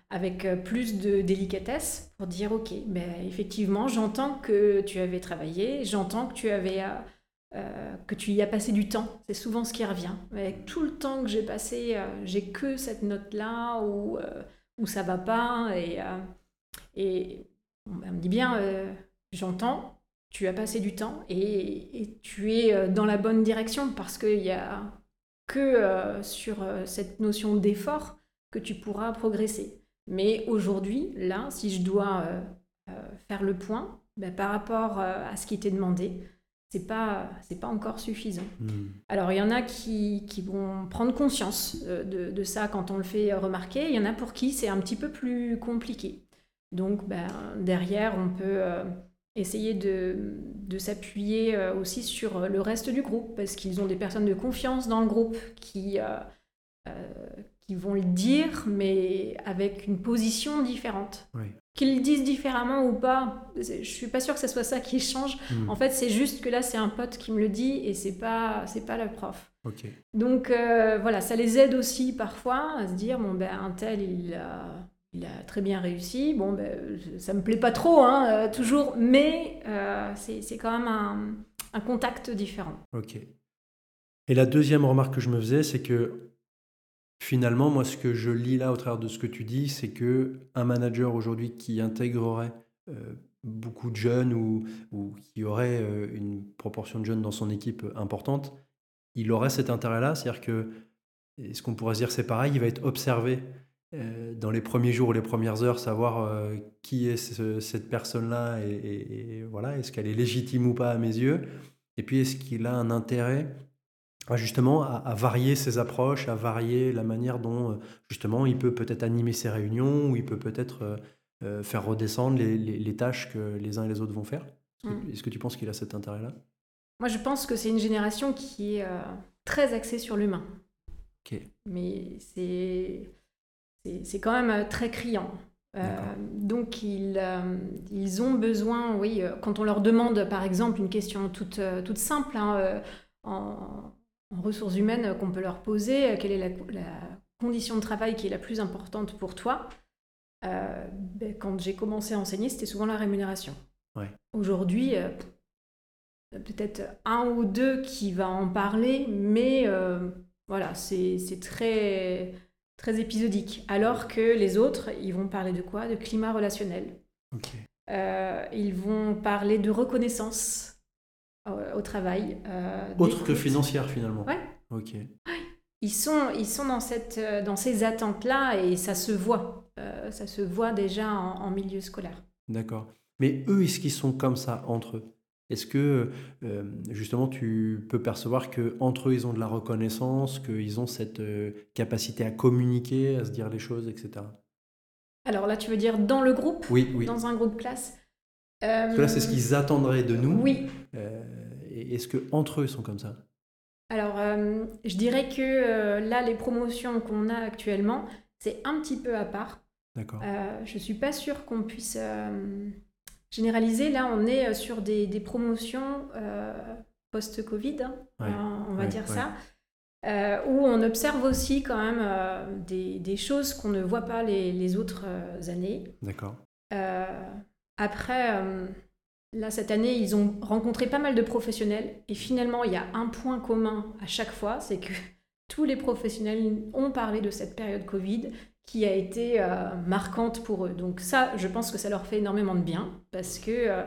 avec plus de délicatesse pour dire, OK, ben, effectivement, j'entends que tu avais travaillé, j'entends que tu avais... que tu y as passé du temps, c'est souvent ce qui revient. Avec tout le temps que j'ai passé, j'ai que cette note-là où, où ça va pas. Et, et elle me dit bien, j'entends, tu as passé du temps et, tu es dans la bonne direction parce qu'il n'y a que sur cette notion d'effort que tu pourras progresser. Mais aujourd'hui, là, si je dois faire le point ben, par rapport à ce qui t'est demandé, c'est pas c'est pas encore suffisant. Hmm. Alors il y en a qui, qui vont prendre conscience euh, de, de, ça quand on le fait remarquer. Il y en a pour qui c'est un petit peu plus compliqué. Donc ben, derrière on peut euh, essayer de, de s'appuyer euh, aussi sur le reste du groupe parce qu'ils ont des personnes de confiance dans le groupe qui qui vont le dire mais avec une position différente. Oui qu'ils le disent différemment ou pas, je suis pas sûre que ce soit ça qui change. Hmm. En fait, c'est juste que là, c'est un pote qui me le dit et c'est pas, c'est pas le prof. Donc euh, voilà, ça les aide aussi parfois à se dire bon ben un tel il a, il a très bien réussi. Bon ben ça me plaît pas trop hein, euh, toujours, mais euh, c'est quand même un, contact différent. Ok. Et la deuxième remarque que je me faisais, c'est que Finalement, moi, ce que je lis là au travers de ce que tu dis, c'est que un manager aujourd'hui qui intégrerait euh, beaucoup de jeunes ou, qui aurait une proportion de jeunes dans son équipe importante, il aurait cet intérêt-là. C'est-à-dire que, ce qu'on pourrait se dire, c'est pareil, il va être observé dans les premiers jours ou les premières heures, savoir qui est cette personne-là et voilà, est-ce qu'elle est légitime ou pas à mes yeux? Et puis, est-ce qu'il a un intérêt justement à, varier ses approches, à varier la manière dont euh, justement il peut peut-être animer ses réunions ou il peut peut-être euh, euh, faire redescendre les, tâches que les uns et les autres vont faire? Est-ce que, tu penses qu'il a cet intérêt-là? Moi, je pense que c'est une génération qui est très axée sur l'humain. Mais c'est c'est quand même très criant. donc ils, ils, ont besoin, oui, quand on leur demande par exemple une question toute, toute simple, hein, en, en ressources humaines qu'on peut leur poser, euh, quelle est la, condition de travail qui est la plus importante pour toi. Euh, ben, quand j'ai commencé à enseigner, c'était souvent la rémunération. Aujourd'hui, euh, peut-être un ou deux qui va en parler, mais voilà, c'est très, très épisodique. Alors que les autres, ils vont parler de quoi? De climat relationnel. ils vont parler de reconnaissance au travail. Euh, Autre que financière finalement. Ouais. Ok. Ils sont, ils sont dans, cette, euh, dans ces attentes-là et ça se voit. Euh, ça se voit déjà en, milieu scolaire. D'accord. Mais eux, est-ce qu'ils sont comme ça entre eux? Est-ce que justement tu peux percevoir que entre eux ils ont de la reconnaissance, qu'ils ont cette capacité à communiquer, à se dire les choses, etc. Alors là, tu veux dire dans le groupe? Oui, oui. Dans un groupe classe? Parce que là, c'est ce qu'ils attendraient de nous. Oui. Est-ce que entre eux sont comme ça? Alors, euh, je dirais que euh, là, les promotions qu'on a actuellement, c'est un petit peu à part. D'accord. Euh, je ne suis pas sûre qu'on puisse généraliser. Là, on est sur des, promotions post-Covid, hein, on va dire ça. où on observe aussi quand même des, choses qu'on ne voit pas les, les autres années. D'accord. après, Là, cette année, ils ont rencontré pas mal de professionnels et finalement, il y a un point commun à chaque fois, c'est que tous les professionnels ont parlé de cette période Covid qui a été euh, marquante pour eux. Donc ça, je pense que ça leur fait énormément de bien parce que, euh,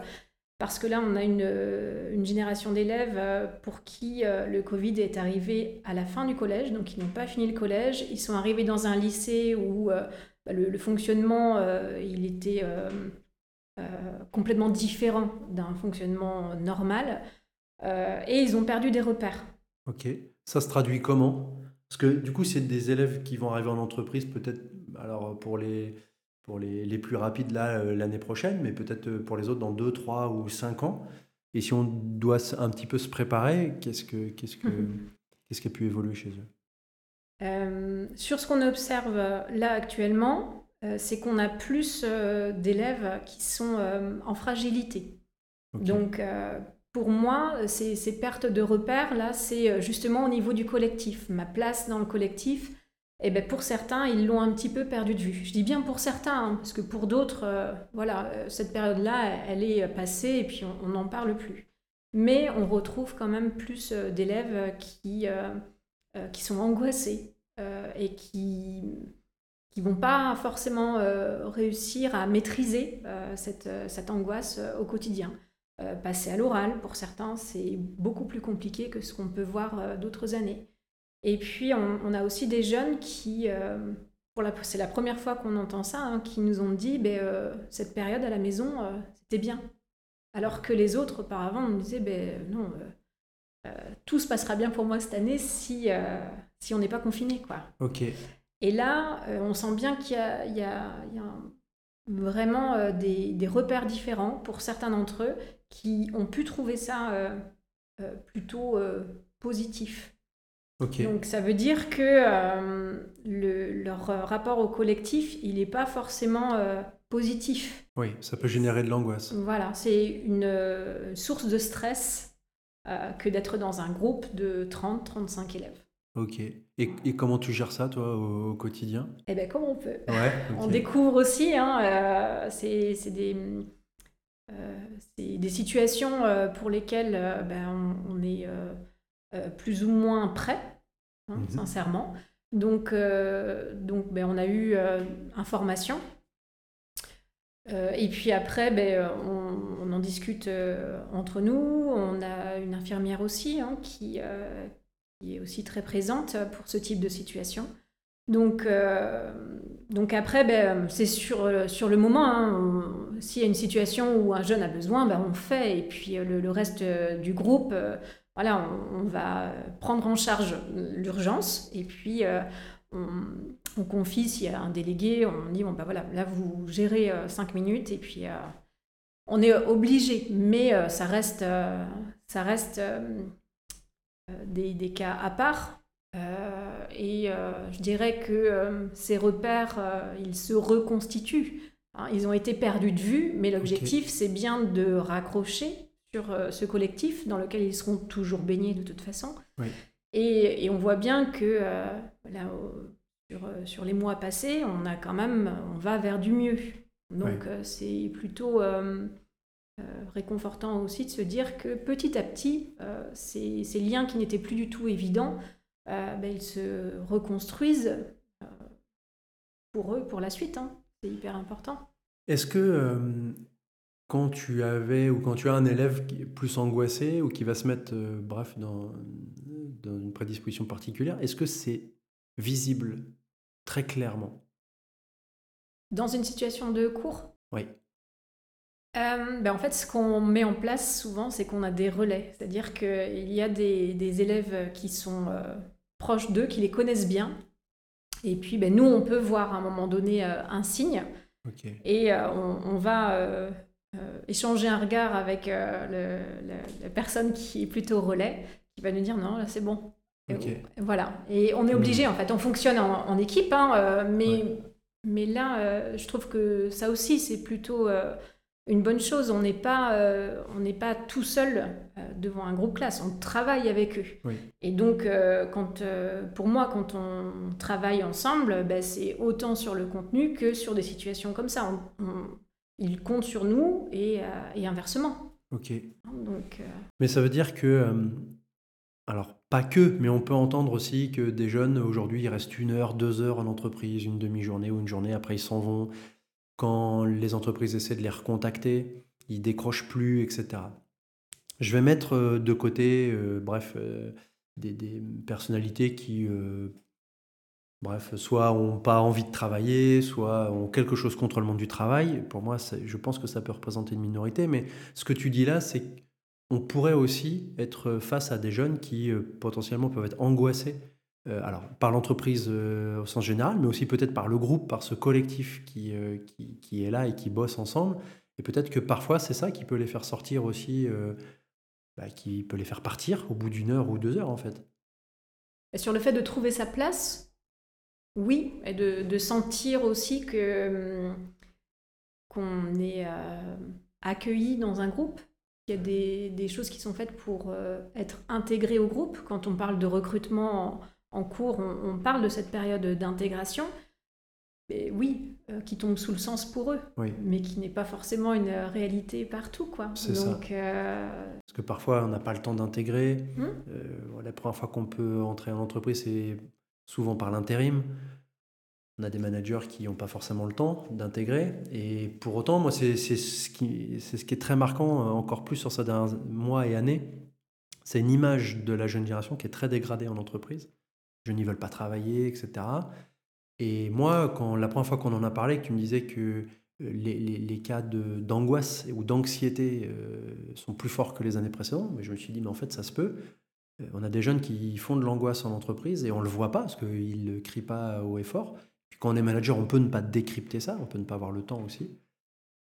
parce que là, on a une, euh, une génération d'élèves pour qui le Covid est arrivé à la fin du collège, donc ils n'ont pas fini le collège, ils sont arrivés dans un lycée où bah, le, fonctionnement, il était complètement différent d'un fonctionnement normal. Et ils ont perdu des repères. Ok. Ça se traduit comment? Parce que du coup, c'est des élèves qui vont arriver en entreprise, peut-être, alors pour les, pour les, les plus rapides là euh, l'année prochaine, mais peut-être pour les autres dans 2, 3 ou 5 ans. Et si on doit un petit peu se préparer, qu'est-ce, que, qu'est-ce, que, qu'est-ce qui a pu évoluer chez eux? Sur ce qu'on observe là actuellement, euh, c'est qu'on a plus euh, d'élèves qui sont euh, en fragilité. Donc, pour moi, ces, pertes de repères, là, c'est justement au niveau du collectif. Ma place dans le collectif, eh ben, pour certains, ils l'ont un petit peu perdu de vue. Je dis bien pour certains, hein, parce que pour d'autres, voilà, cette période-là, elle est passée et puis on n'en parle plus. Mais on retrouve quand même plus d'élèves qui, qui sont angoissés et qui qui vont pas forcément réussir à maîtriser cette, cette, angoisse au quotidien. Passer à l'oral, pour certains, c'est beaucoup plus compliqué que ce qu'on peut voir d'autres années. Et puis, on, a aussi des jeunes qui, c'est la première fois qu'on entend ça, hein, qui nous ont dit ben, cette période à la maison, c'était bien. Alors que les autres, auparavant, nous disaient ben, non, tout se passera bien pour moi cette année si, si on n'est pas confiné. Quoi. Ok. Et là, on sent bien qu'il y a, vraiment des, repères différents pour certains d'entre eux qui ont pu trouver ça plutôt positif. Donc ça veut dire que euh, leur rapport au collectif, il n'est pas forcément euh, positif. Oui, ça peut générer de l'angoisse. Voilà, c'est une euh, source de stress que d'être dans un groupe de 30-35 élèves. Ok. Et, comment tu gères ça, toi, au, quotidien? Eh bien, comme on peut. on découvre aussi, hein, c'est des... des situations pour lesquelles ben, on, est plus ou moins prêt Hein, mhm. sincèrement. Donc, euh, donc ben, on a eu euh, information. Euh, et puis après, ben, on, en discute entre nous. On a une infirmière aussi hein, qui, qui, est aussi très présente pour ce type de situation. Donc, donc après, ben, c'est sur, sur le moment. Hein, s'il y a une situation où un jeune a besoin, ben, on fait. Et puis le, le reste du groupe voilà, on, va prendre en charge l'urgence et puis euh, on, confie s'il y a un délégué, on dit bon bah voilà, là vous gérez euh, cinq minutes et puis euh, on est obligé, mais ça reste, ça reste des, cas à part. et je dirais que ces repères, ils se reconstituent. Hein, ils ont été perdus de vue, mais l'objectif, c'est bien de raccrocher sur euh, ce collectif dans lequel ils seront toujours baignés de toute façon. Et, on voit bien que euh, là, sur, euh, sur, les mois passés, on a quand même, on va vers du mieux. Donc c'est plutôt réconfortant aussi de se dire que petit à petit, ces, ces, liens qui n'étaient plus du tout évidents, ben, ils se reconstruisent pour eux, pour la suite. Hein. C'est hyper important. Est-ce que quand tu avais ou quand tu as un élève qui est plus angoissé ou qui va se mettre, euh, bref, dans, dans, une prédisposition particulière, est-ce que c'est visible très clairement? Dans une situation de cours? Oui. Euh, ben en fait, ce qu'on met en place souvent, c'est qu'on a des relais. C'est-à-dire qu'il y a des, des, élèves qui sont euh, proches d'eux, qui les connaissent bien. Et puis, ben, nous, on peut voir à un moment donné un signe. Et on, on, va euh, échanger un regard avec euh, la personne qui est plutôt relais, qui va nous dire non, là c'est bon. voilà. Et on est obligé, en fait, on fonctionne en, équipe, hein, euh, mais, mais là, je trouve que ça aussi, c'est plutôt une bonne chose. On n'est pas, on n'est pas tout seul devant un groupe classe, on travaille avec eux. Et donc, quand, pour moi, quand on travaille ensemble, ben, c'est autant sur le contenu que sur des situations comme ça. On, ils comptent sur nous et, euh, inversement. Ok. Donc, euh, Mais ça veut dire que, euh, alors pas que, mais on peut entendre aussi que des jeunes aujourd'hui ils restent une heure, deux heures en entreprise, une demi-journée ou une journée, après ils s'en vont. Quand les entreprises essaient de les recontacter, ils décrochent plus, etc. Je vais mettre de côté, bref, des, des, personnalités qui bref, soit ont pas envie de travailler, soit ont quelque chose contre le monde du travail. Pour moi, je pense que ça peut représenter une minorité. Mais ce que tu dis là, c'est qu'on pourrait aussi être face à des jeunes qui euh, potentiellement peuvent être angoissés. Euh, alors, par l'entreprise euh, au sens général, mais aussi peut-être par le groupe, par ce collectif qui, qui, est là et qui bosse ensemble. Et peut-être que parfois, c'est ça qui peut les faire sortir aussi, bah, qui peut les faire partir au bout d'une heure ou deux heures, en fait. Et sur le fait de trouver sa place, oui, et de, sentir aussi que hum, qu'on est euh, accueilli dans un groupe. Il y a des, choses qui sont faites pour euh, être intégré au groupe. Quand on parle de recrutement en, cours, on, parle de cette période d'intégration. oui, euh, qui tombe sous le sens pour eux, mais qui n'est pas forcément une réalité partout. Quoi. C'est ça. Parce que parfois, on n'a pas le temps d'intégrer. Hum? la première fois qu'on peut entrer en entreprise, c'est souvent par l'intérim. on a des managers qui n'ont pas forcément le temps d'intégrer. Et pour autant, moi, c'est ce, qui, ce qui est très marquant, encore plus sur ces derniers mois et années. C'est une image de la jeune génération qui est très dégradée en entreprise. Je n'y veulent pas travailler, etc. Et moi, quand, la première fois qu'on en a parlé, que tu me disais que les, les, les cas d'angoisse ou d'anxiété euh, sont plus forts que les années précédentes, mais je me suis dit, mais en fait, ça se peut. Euh, on a des jeunes qui font de l'angoisse en entreprise et on ne le voit pas parce qu'ils ne crient pas haut et fort. quand on est manager, on peut ne pas décrypter ça, on peut ne pas avoir le temps aussi.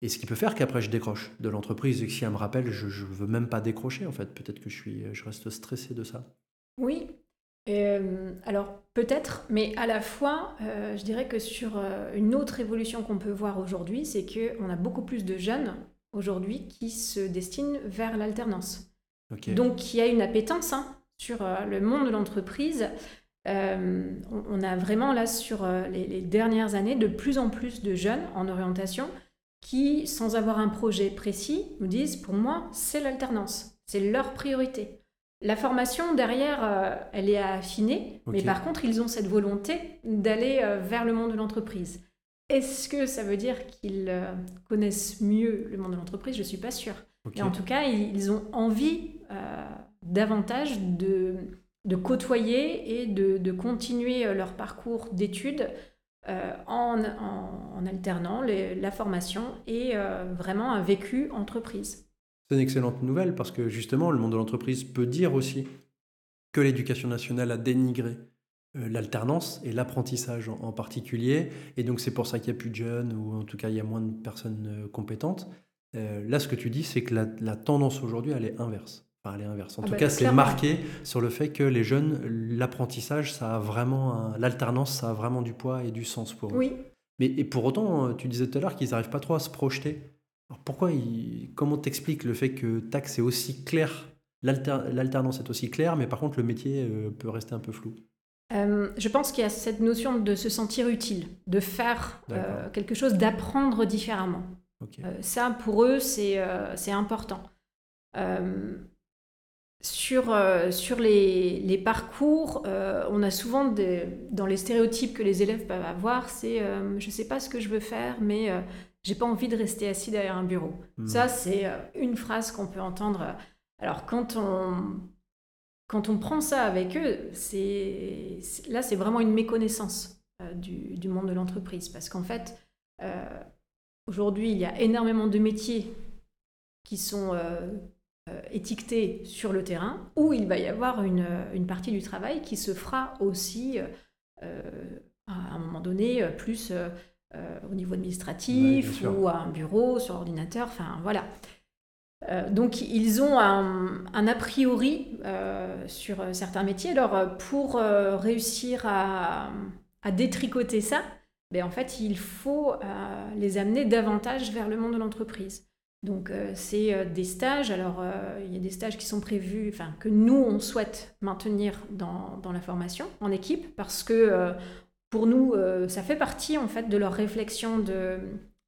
Et ce qui peut faire qu'après je décroche de l'entreprise et que si elle me rappelle, je ne veux même pas décrocher en fait. Peut-être que je, suis, je reste stressé de ça. Oui, euh, alors peut-être, mais à la fois, euh, je dirais que sur euh, une autre évolution qu'on peut voir aujourd'hui, c'est qu'on a beaucoup plus de jeunes aujourd'hui qui se destinent vers l'alternance. Donc il y a une appétence hein, sur le monde de l'entreprise. On, a vraiment là sur les, les, dernières années de plus en plus de jeunes en orientation qui, sans avoir un projet précis, nous disent pour moi c'est l'alternance, c'est leur priorité. La formation, derrière, euh, elle est affinée, mais par contre, ils ont cette volonté d'aller euh, vers le monde de l'entreprise. Est-ce que ça veut dire qu'ils euh, connaissent mieux le monde de l'entreprise? Je ne suis pas sûre. En tout cas, ils, ont envie davantage de, côtoyer et de, continuer leur parcours d'études en, alternant la formation et vraiment un vécu entreprise. C'est une excellente nouvelle parce que justement, le monde de l'entreprise peut dire aussi que l'éducation nationale a dénigré euh, l'alternance et l'apprentissage en, particulier. Et donc, c'est pour ça qu'il y a plus de jeunes ou en tout cas, il y a moins de personnes euh, compétentes. Euh, là, ce que tu dis, c'est que la, tendance aujourd'hui, elle est inverse. Enfin, elle est inverse. En ah tout bah, cas, c'est marqué sur le fait que les jeunes, l'apprentissage, ça a vraiment, l'alternance, ça a vraiment du poids et du sens pour eux. Oui. Mais et pour autant, tu disais tout à l'heure qu'ils n'arrivent pas trop à se projeter alors pourquoi, il, comment t'expliques le fait que taxe est aussi clair, l'alternance est aussi claire, mais par contre le métier euh, peut rester un peu flou? Euh, je pense qu'il y a cette notion de se sentir utile, de faire euh, quelque chose, d'apprendre différemment. ça, pour eux, c'est important. sur, sur les, les parcours, on a souvent des, dans les stéréotypes que les élèves peuvent avoir, c'est je ne sais pas ce que je veux faire, mais j'ai pas envie de rester assis derrière un bureau. Hmm. Ça, c'est euh, une phrase qu'on peut entendre. Alors, quand on, quand on prend ça avec eux, c'est là, c'est vraiment une méconnaissance euh, du, du, monde de l'entreprise. Parce qu'en fait, euh, aujourd'hui, il y a énormément de métiers qui sont étiquetés sur le terrain, où il va y avoir une, une partie du travail qui se fera aussi, à un moment donné, plus euh, au niveau administratif ou à un bureau, sur ordinateur, enfin voilà. Euh, donc ils ont un, a priori euh, sur certains métiers. Alors pour réussir à, détricoter ça, ben, en fait il faut les amener davantage vers le monde de l'entreprise. Donc c'est des stages. Alors il y a des stages qui sont prévus, enfin que nous on souhaite maintenir dans, dans la formation en équipe parce que pour nous, euh, ça fait partie en fait de leur réflexion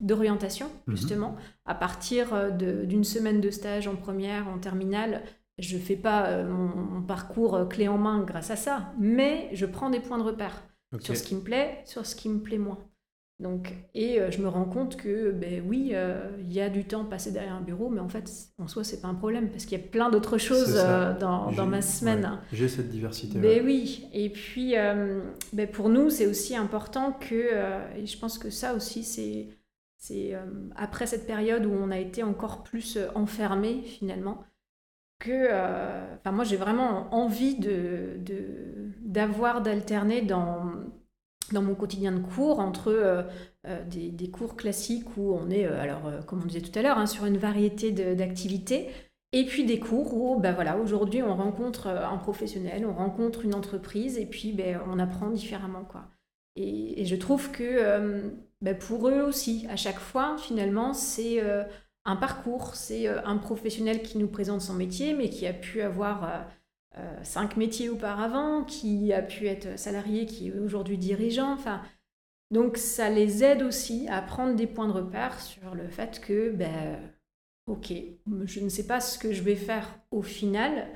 d'orientation, mhm. justement. À partir euh, d'une semaine de stage en première, en terminale, je ne fais pas euh, mon, parcours clé en main grâce à ça, mais je prends des points de repère sur ce qui me plaît, sur ce qui me plaît moins. Donc, et euh, je me rends compte que, ben oui, euh, il y a du temps passé derrière un bureau, mais en fait, en soi, c'est pas un problème parce qu'il y a plein d'autres choses euh, dans, dans, ma semaine. J'ai cette diversité. Ben oui. Et puis, ben pour nous, c'est aussi important que, et je pense que ça aussi, c'est, c'est après cette période où on a été encore plus enfermé finalement, que, enfin, moi, j'ai vraiment envie de, d'avoir d'alterner dans dans mon quotidien de cours entre euh, euh, des, cours classiques où on est, euh, alors comme on disait tout à l'heure, hein, sur une variété d'activités, et puis des cours où, ben voilà, aujourd'hui on rencontre un professionnel, on rencontre une entreprise, et puis ben, on apprend différemment. Quoi. Et, je trouve que ben, pour eux aussi, à chaque fois, finalement, c'est un parcours, c'est un professionnel qui nous présente son métier, mais qui a pu avoir cinq métiers auparavant, qui a pu être salarié, qui est aujourd'hui dirigeant. Enfin, donc ça les aide aussi à prendre des points de repère sur le fait que, ben, ok, je ne sais pas ce que je vais faire au final,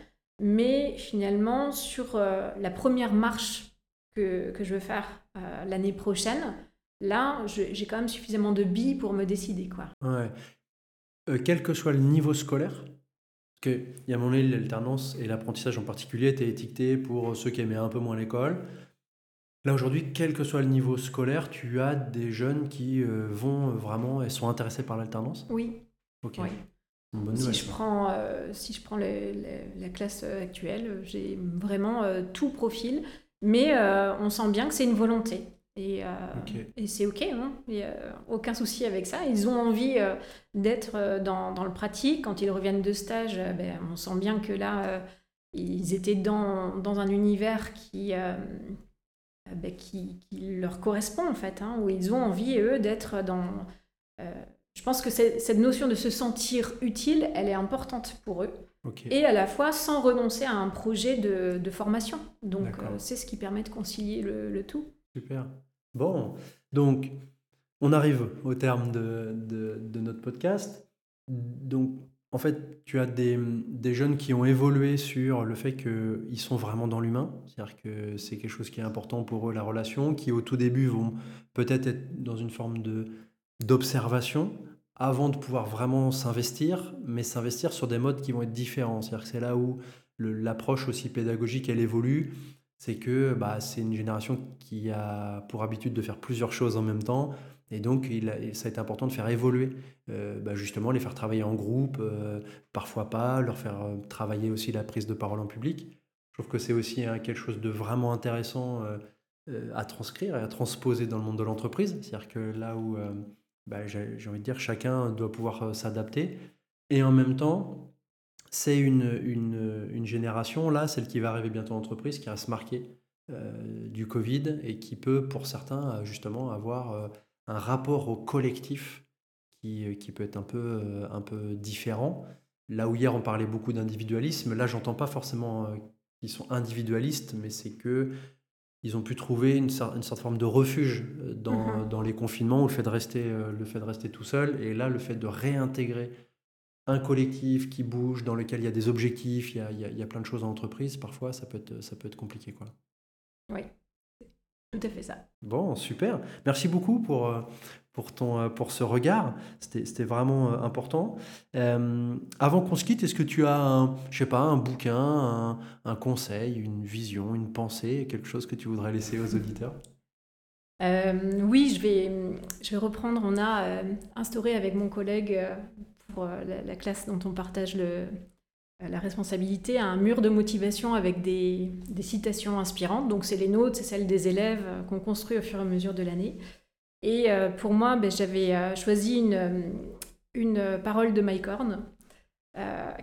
mais finalement sur euh, la première marche que, que je veux faire l'année prochaine, là, j'ai quand même suffisamment de billes pour me décider. Quoi. Quel que soit le niveau scolaire, parce qu'il y a mon l'alternance et l'apprentissage en particulier étaient étiquetés pour ceux qui aimaient un peu moins l'école. Là aujourd'hui, quel que soit le niveau scolaire, tu as des jeunes qui euh, vont vraiment et sont intéressés par l'alternance? Oui. Ok. si, je prends, euh, si je prends la classe actuelle, j'ai vraiment euh, tout profil, mais on sent bien que c'est une volonté. Et, euh, et c'est OK, hein il n'y a aucun souci avec ça. Ils ont envie euh, d'être euh, dans, dans, le pratique. Quand ils reviennent de stage, ben, on sent bien que là, ils étaient dans, dans, un univers qui, ben, qui, qui, leur correspond, en fait, hein, où ils ont envie, eux, d'être dans... je pense que cette notion de se sentir utile, elle est importante pour eux. Et à la fois sans renoncer à un projet de, de formation. Donc, c'est ce qui permet de concilier le, le tout. Super. Bon, donc on arrive au terme de, de, notre podcast. Donc, en fait, tu as des, des, jeunes qui ont évolué sur le fait qu'ils sont vraiment dans l'humain, c'est-à-dire que c'est quelque chose qui est important pour eux, la relation, qui au tout début vont peut-être être dans une forme d'observation avant de pouvoir vraiment s'investir, mais s'investir sur des modes qui vont être différents. C'est-à-dire que c'est là où l'approche aussi pédagogique, elle évolue c'est que bah, c'est une génération qui a pour habitude de faire plusieurs choses en même temps. Et donc, ça a été important de faire évoluer, euh, bah, justement, les faire travailler en groupe, euh, parfois pas, leur faire euh, travailler aussi la prise de parole en public. Je trouve que c'est aussi hein, quelque chose de vraiment intéressant à transcrire et à transposer dans le monde de l'entreprise. C'est-à-dire que là où, bah, j'ai envie de dire, chacun doit pouvoir s'adapter. Et en même temps, c'est une, une, génération, là, celle qui va arriver bientôt en entreprise, qui va se marquer euh, du Covid et qui peut, pour certains, euh, justement, avoir euh, un rapport au collectif qui, qui peut être un peu, un peu différent. Là où hier on parlait beaucoup d'individualisme, là j'entends pas forcément qu'ils sont individualistes, mais c'est que ils ont pu trouver une, une sorte de forme de refuge dans, mmh dans, les confinements, ou le fait de rester, le fait de rester tout seul, et là le fait de réintégrer un collectif qui bouge, dans lequel il y a des objectifs, il y a, il y a, plein de choses en entreprise, parfois ça peut être, ça peut être compliqué. Quoi. Oui, tout à fait ça. Bon, super. Merci beaucoup pour, euh, pour, ton, euh, pour ce regard. C'était vraiment euh, important. avant qu'on se quitte, est-ce que tu as un, je sais pas, un bouquin, un, un, conseil, une vision, une pensée, quelque chose que tu voudrais laisser aux auditeurs? Oui, je vais, je vais reprendre. On a instauré avec mon collègue euh, la, classe dont on partage le, euh, la responsabilité, un mur de motivation avec des, citations inspirantes. Donc c'est les nôtres, c'est celles des élèves euh, qu'on construit au fur et à mesure de l'année. Et pour moi, ben, j'avais choisi une, une, parole de Mike Horn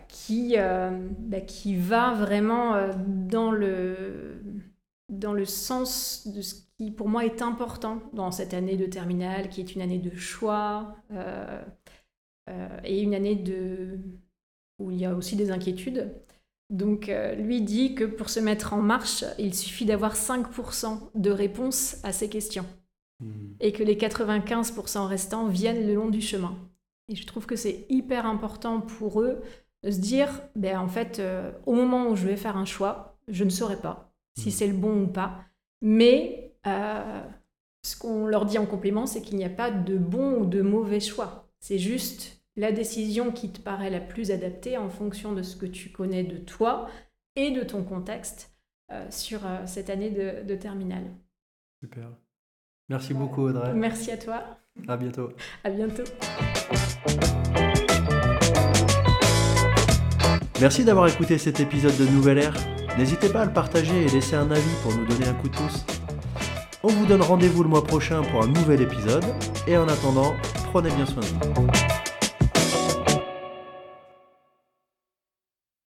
qui, ben, qui va vraiment dans, le, dans le sens de ce qui pour moi est important dans cette année de terminale, qui est une année de choix, et une année de... où il y a aussi des inquiétudes. Donc euh, lui dit que pour se mettre en marche, il suffit d'avoir 5% de réponses à ces questions. Hmm. Et que les 95% restants viennent le long du chemin. Et je trouve que c'est hyper important pour eux de se dire, ben, en fait, euh, au moment où je vais faire un choix, je ne saurais pas si hmm. c'est le bon ou pas. Mais ce qu'on leur dit en complément, c'est qu'il n'y a pas de bon ou de mauvais choix. C'est juste la décision qui te paraît la plus adaptée en fonction de ce que tu connais de toi et de ton contexte euh, sur euh, cette année de, de, terminale. Super. Merci beaucoup Audrey. Merci à toi. À bientôt. À bientôt. Merci d'avoir écouté cet épisode de Nouvelle Air. N'hésitez pas à le partager et laisser un avis pour nous donner un coup de pouce. On vous donne rendez-vous le mois prochain pour un nouvel épisode et en attendant, prenez bien soin de vous.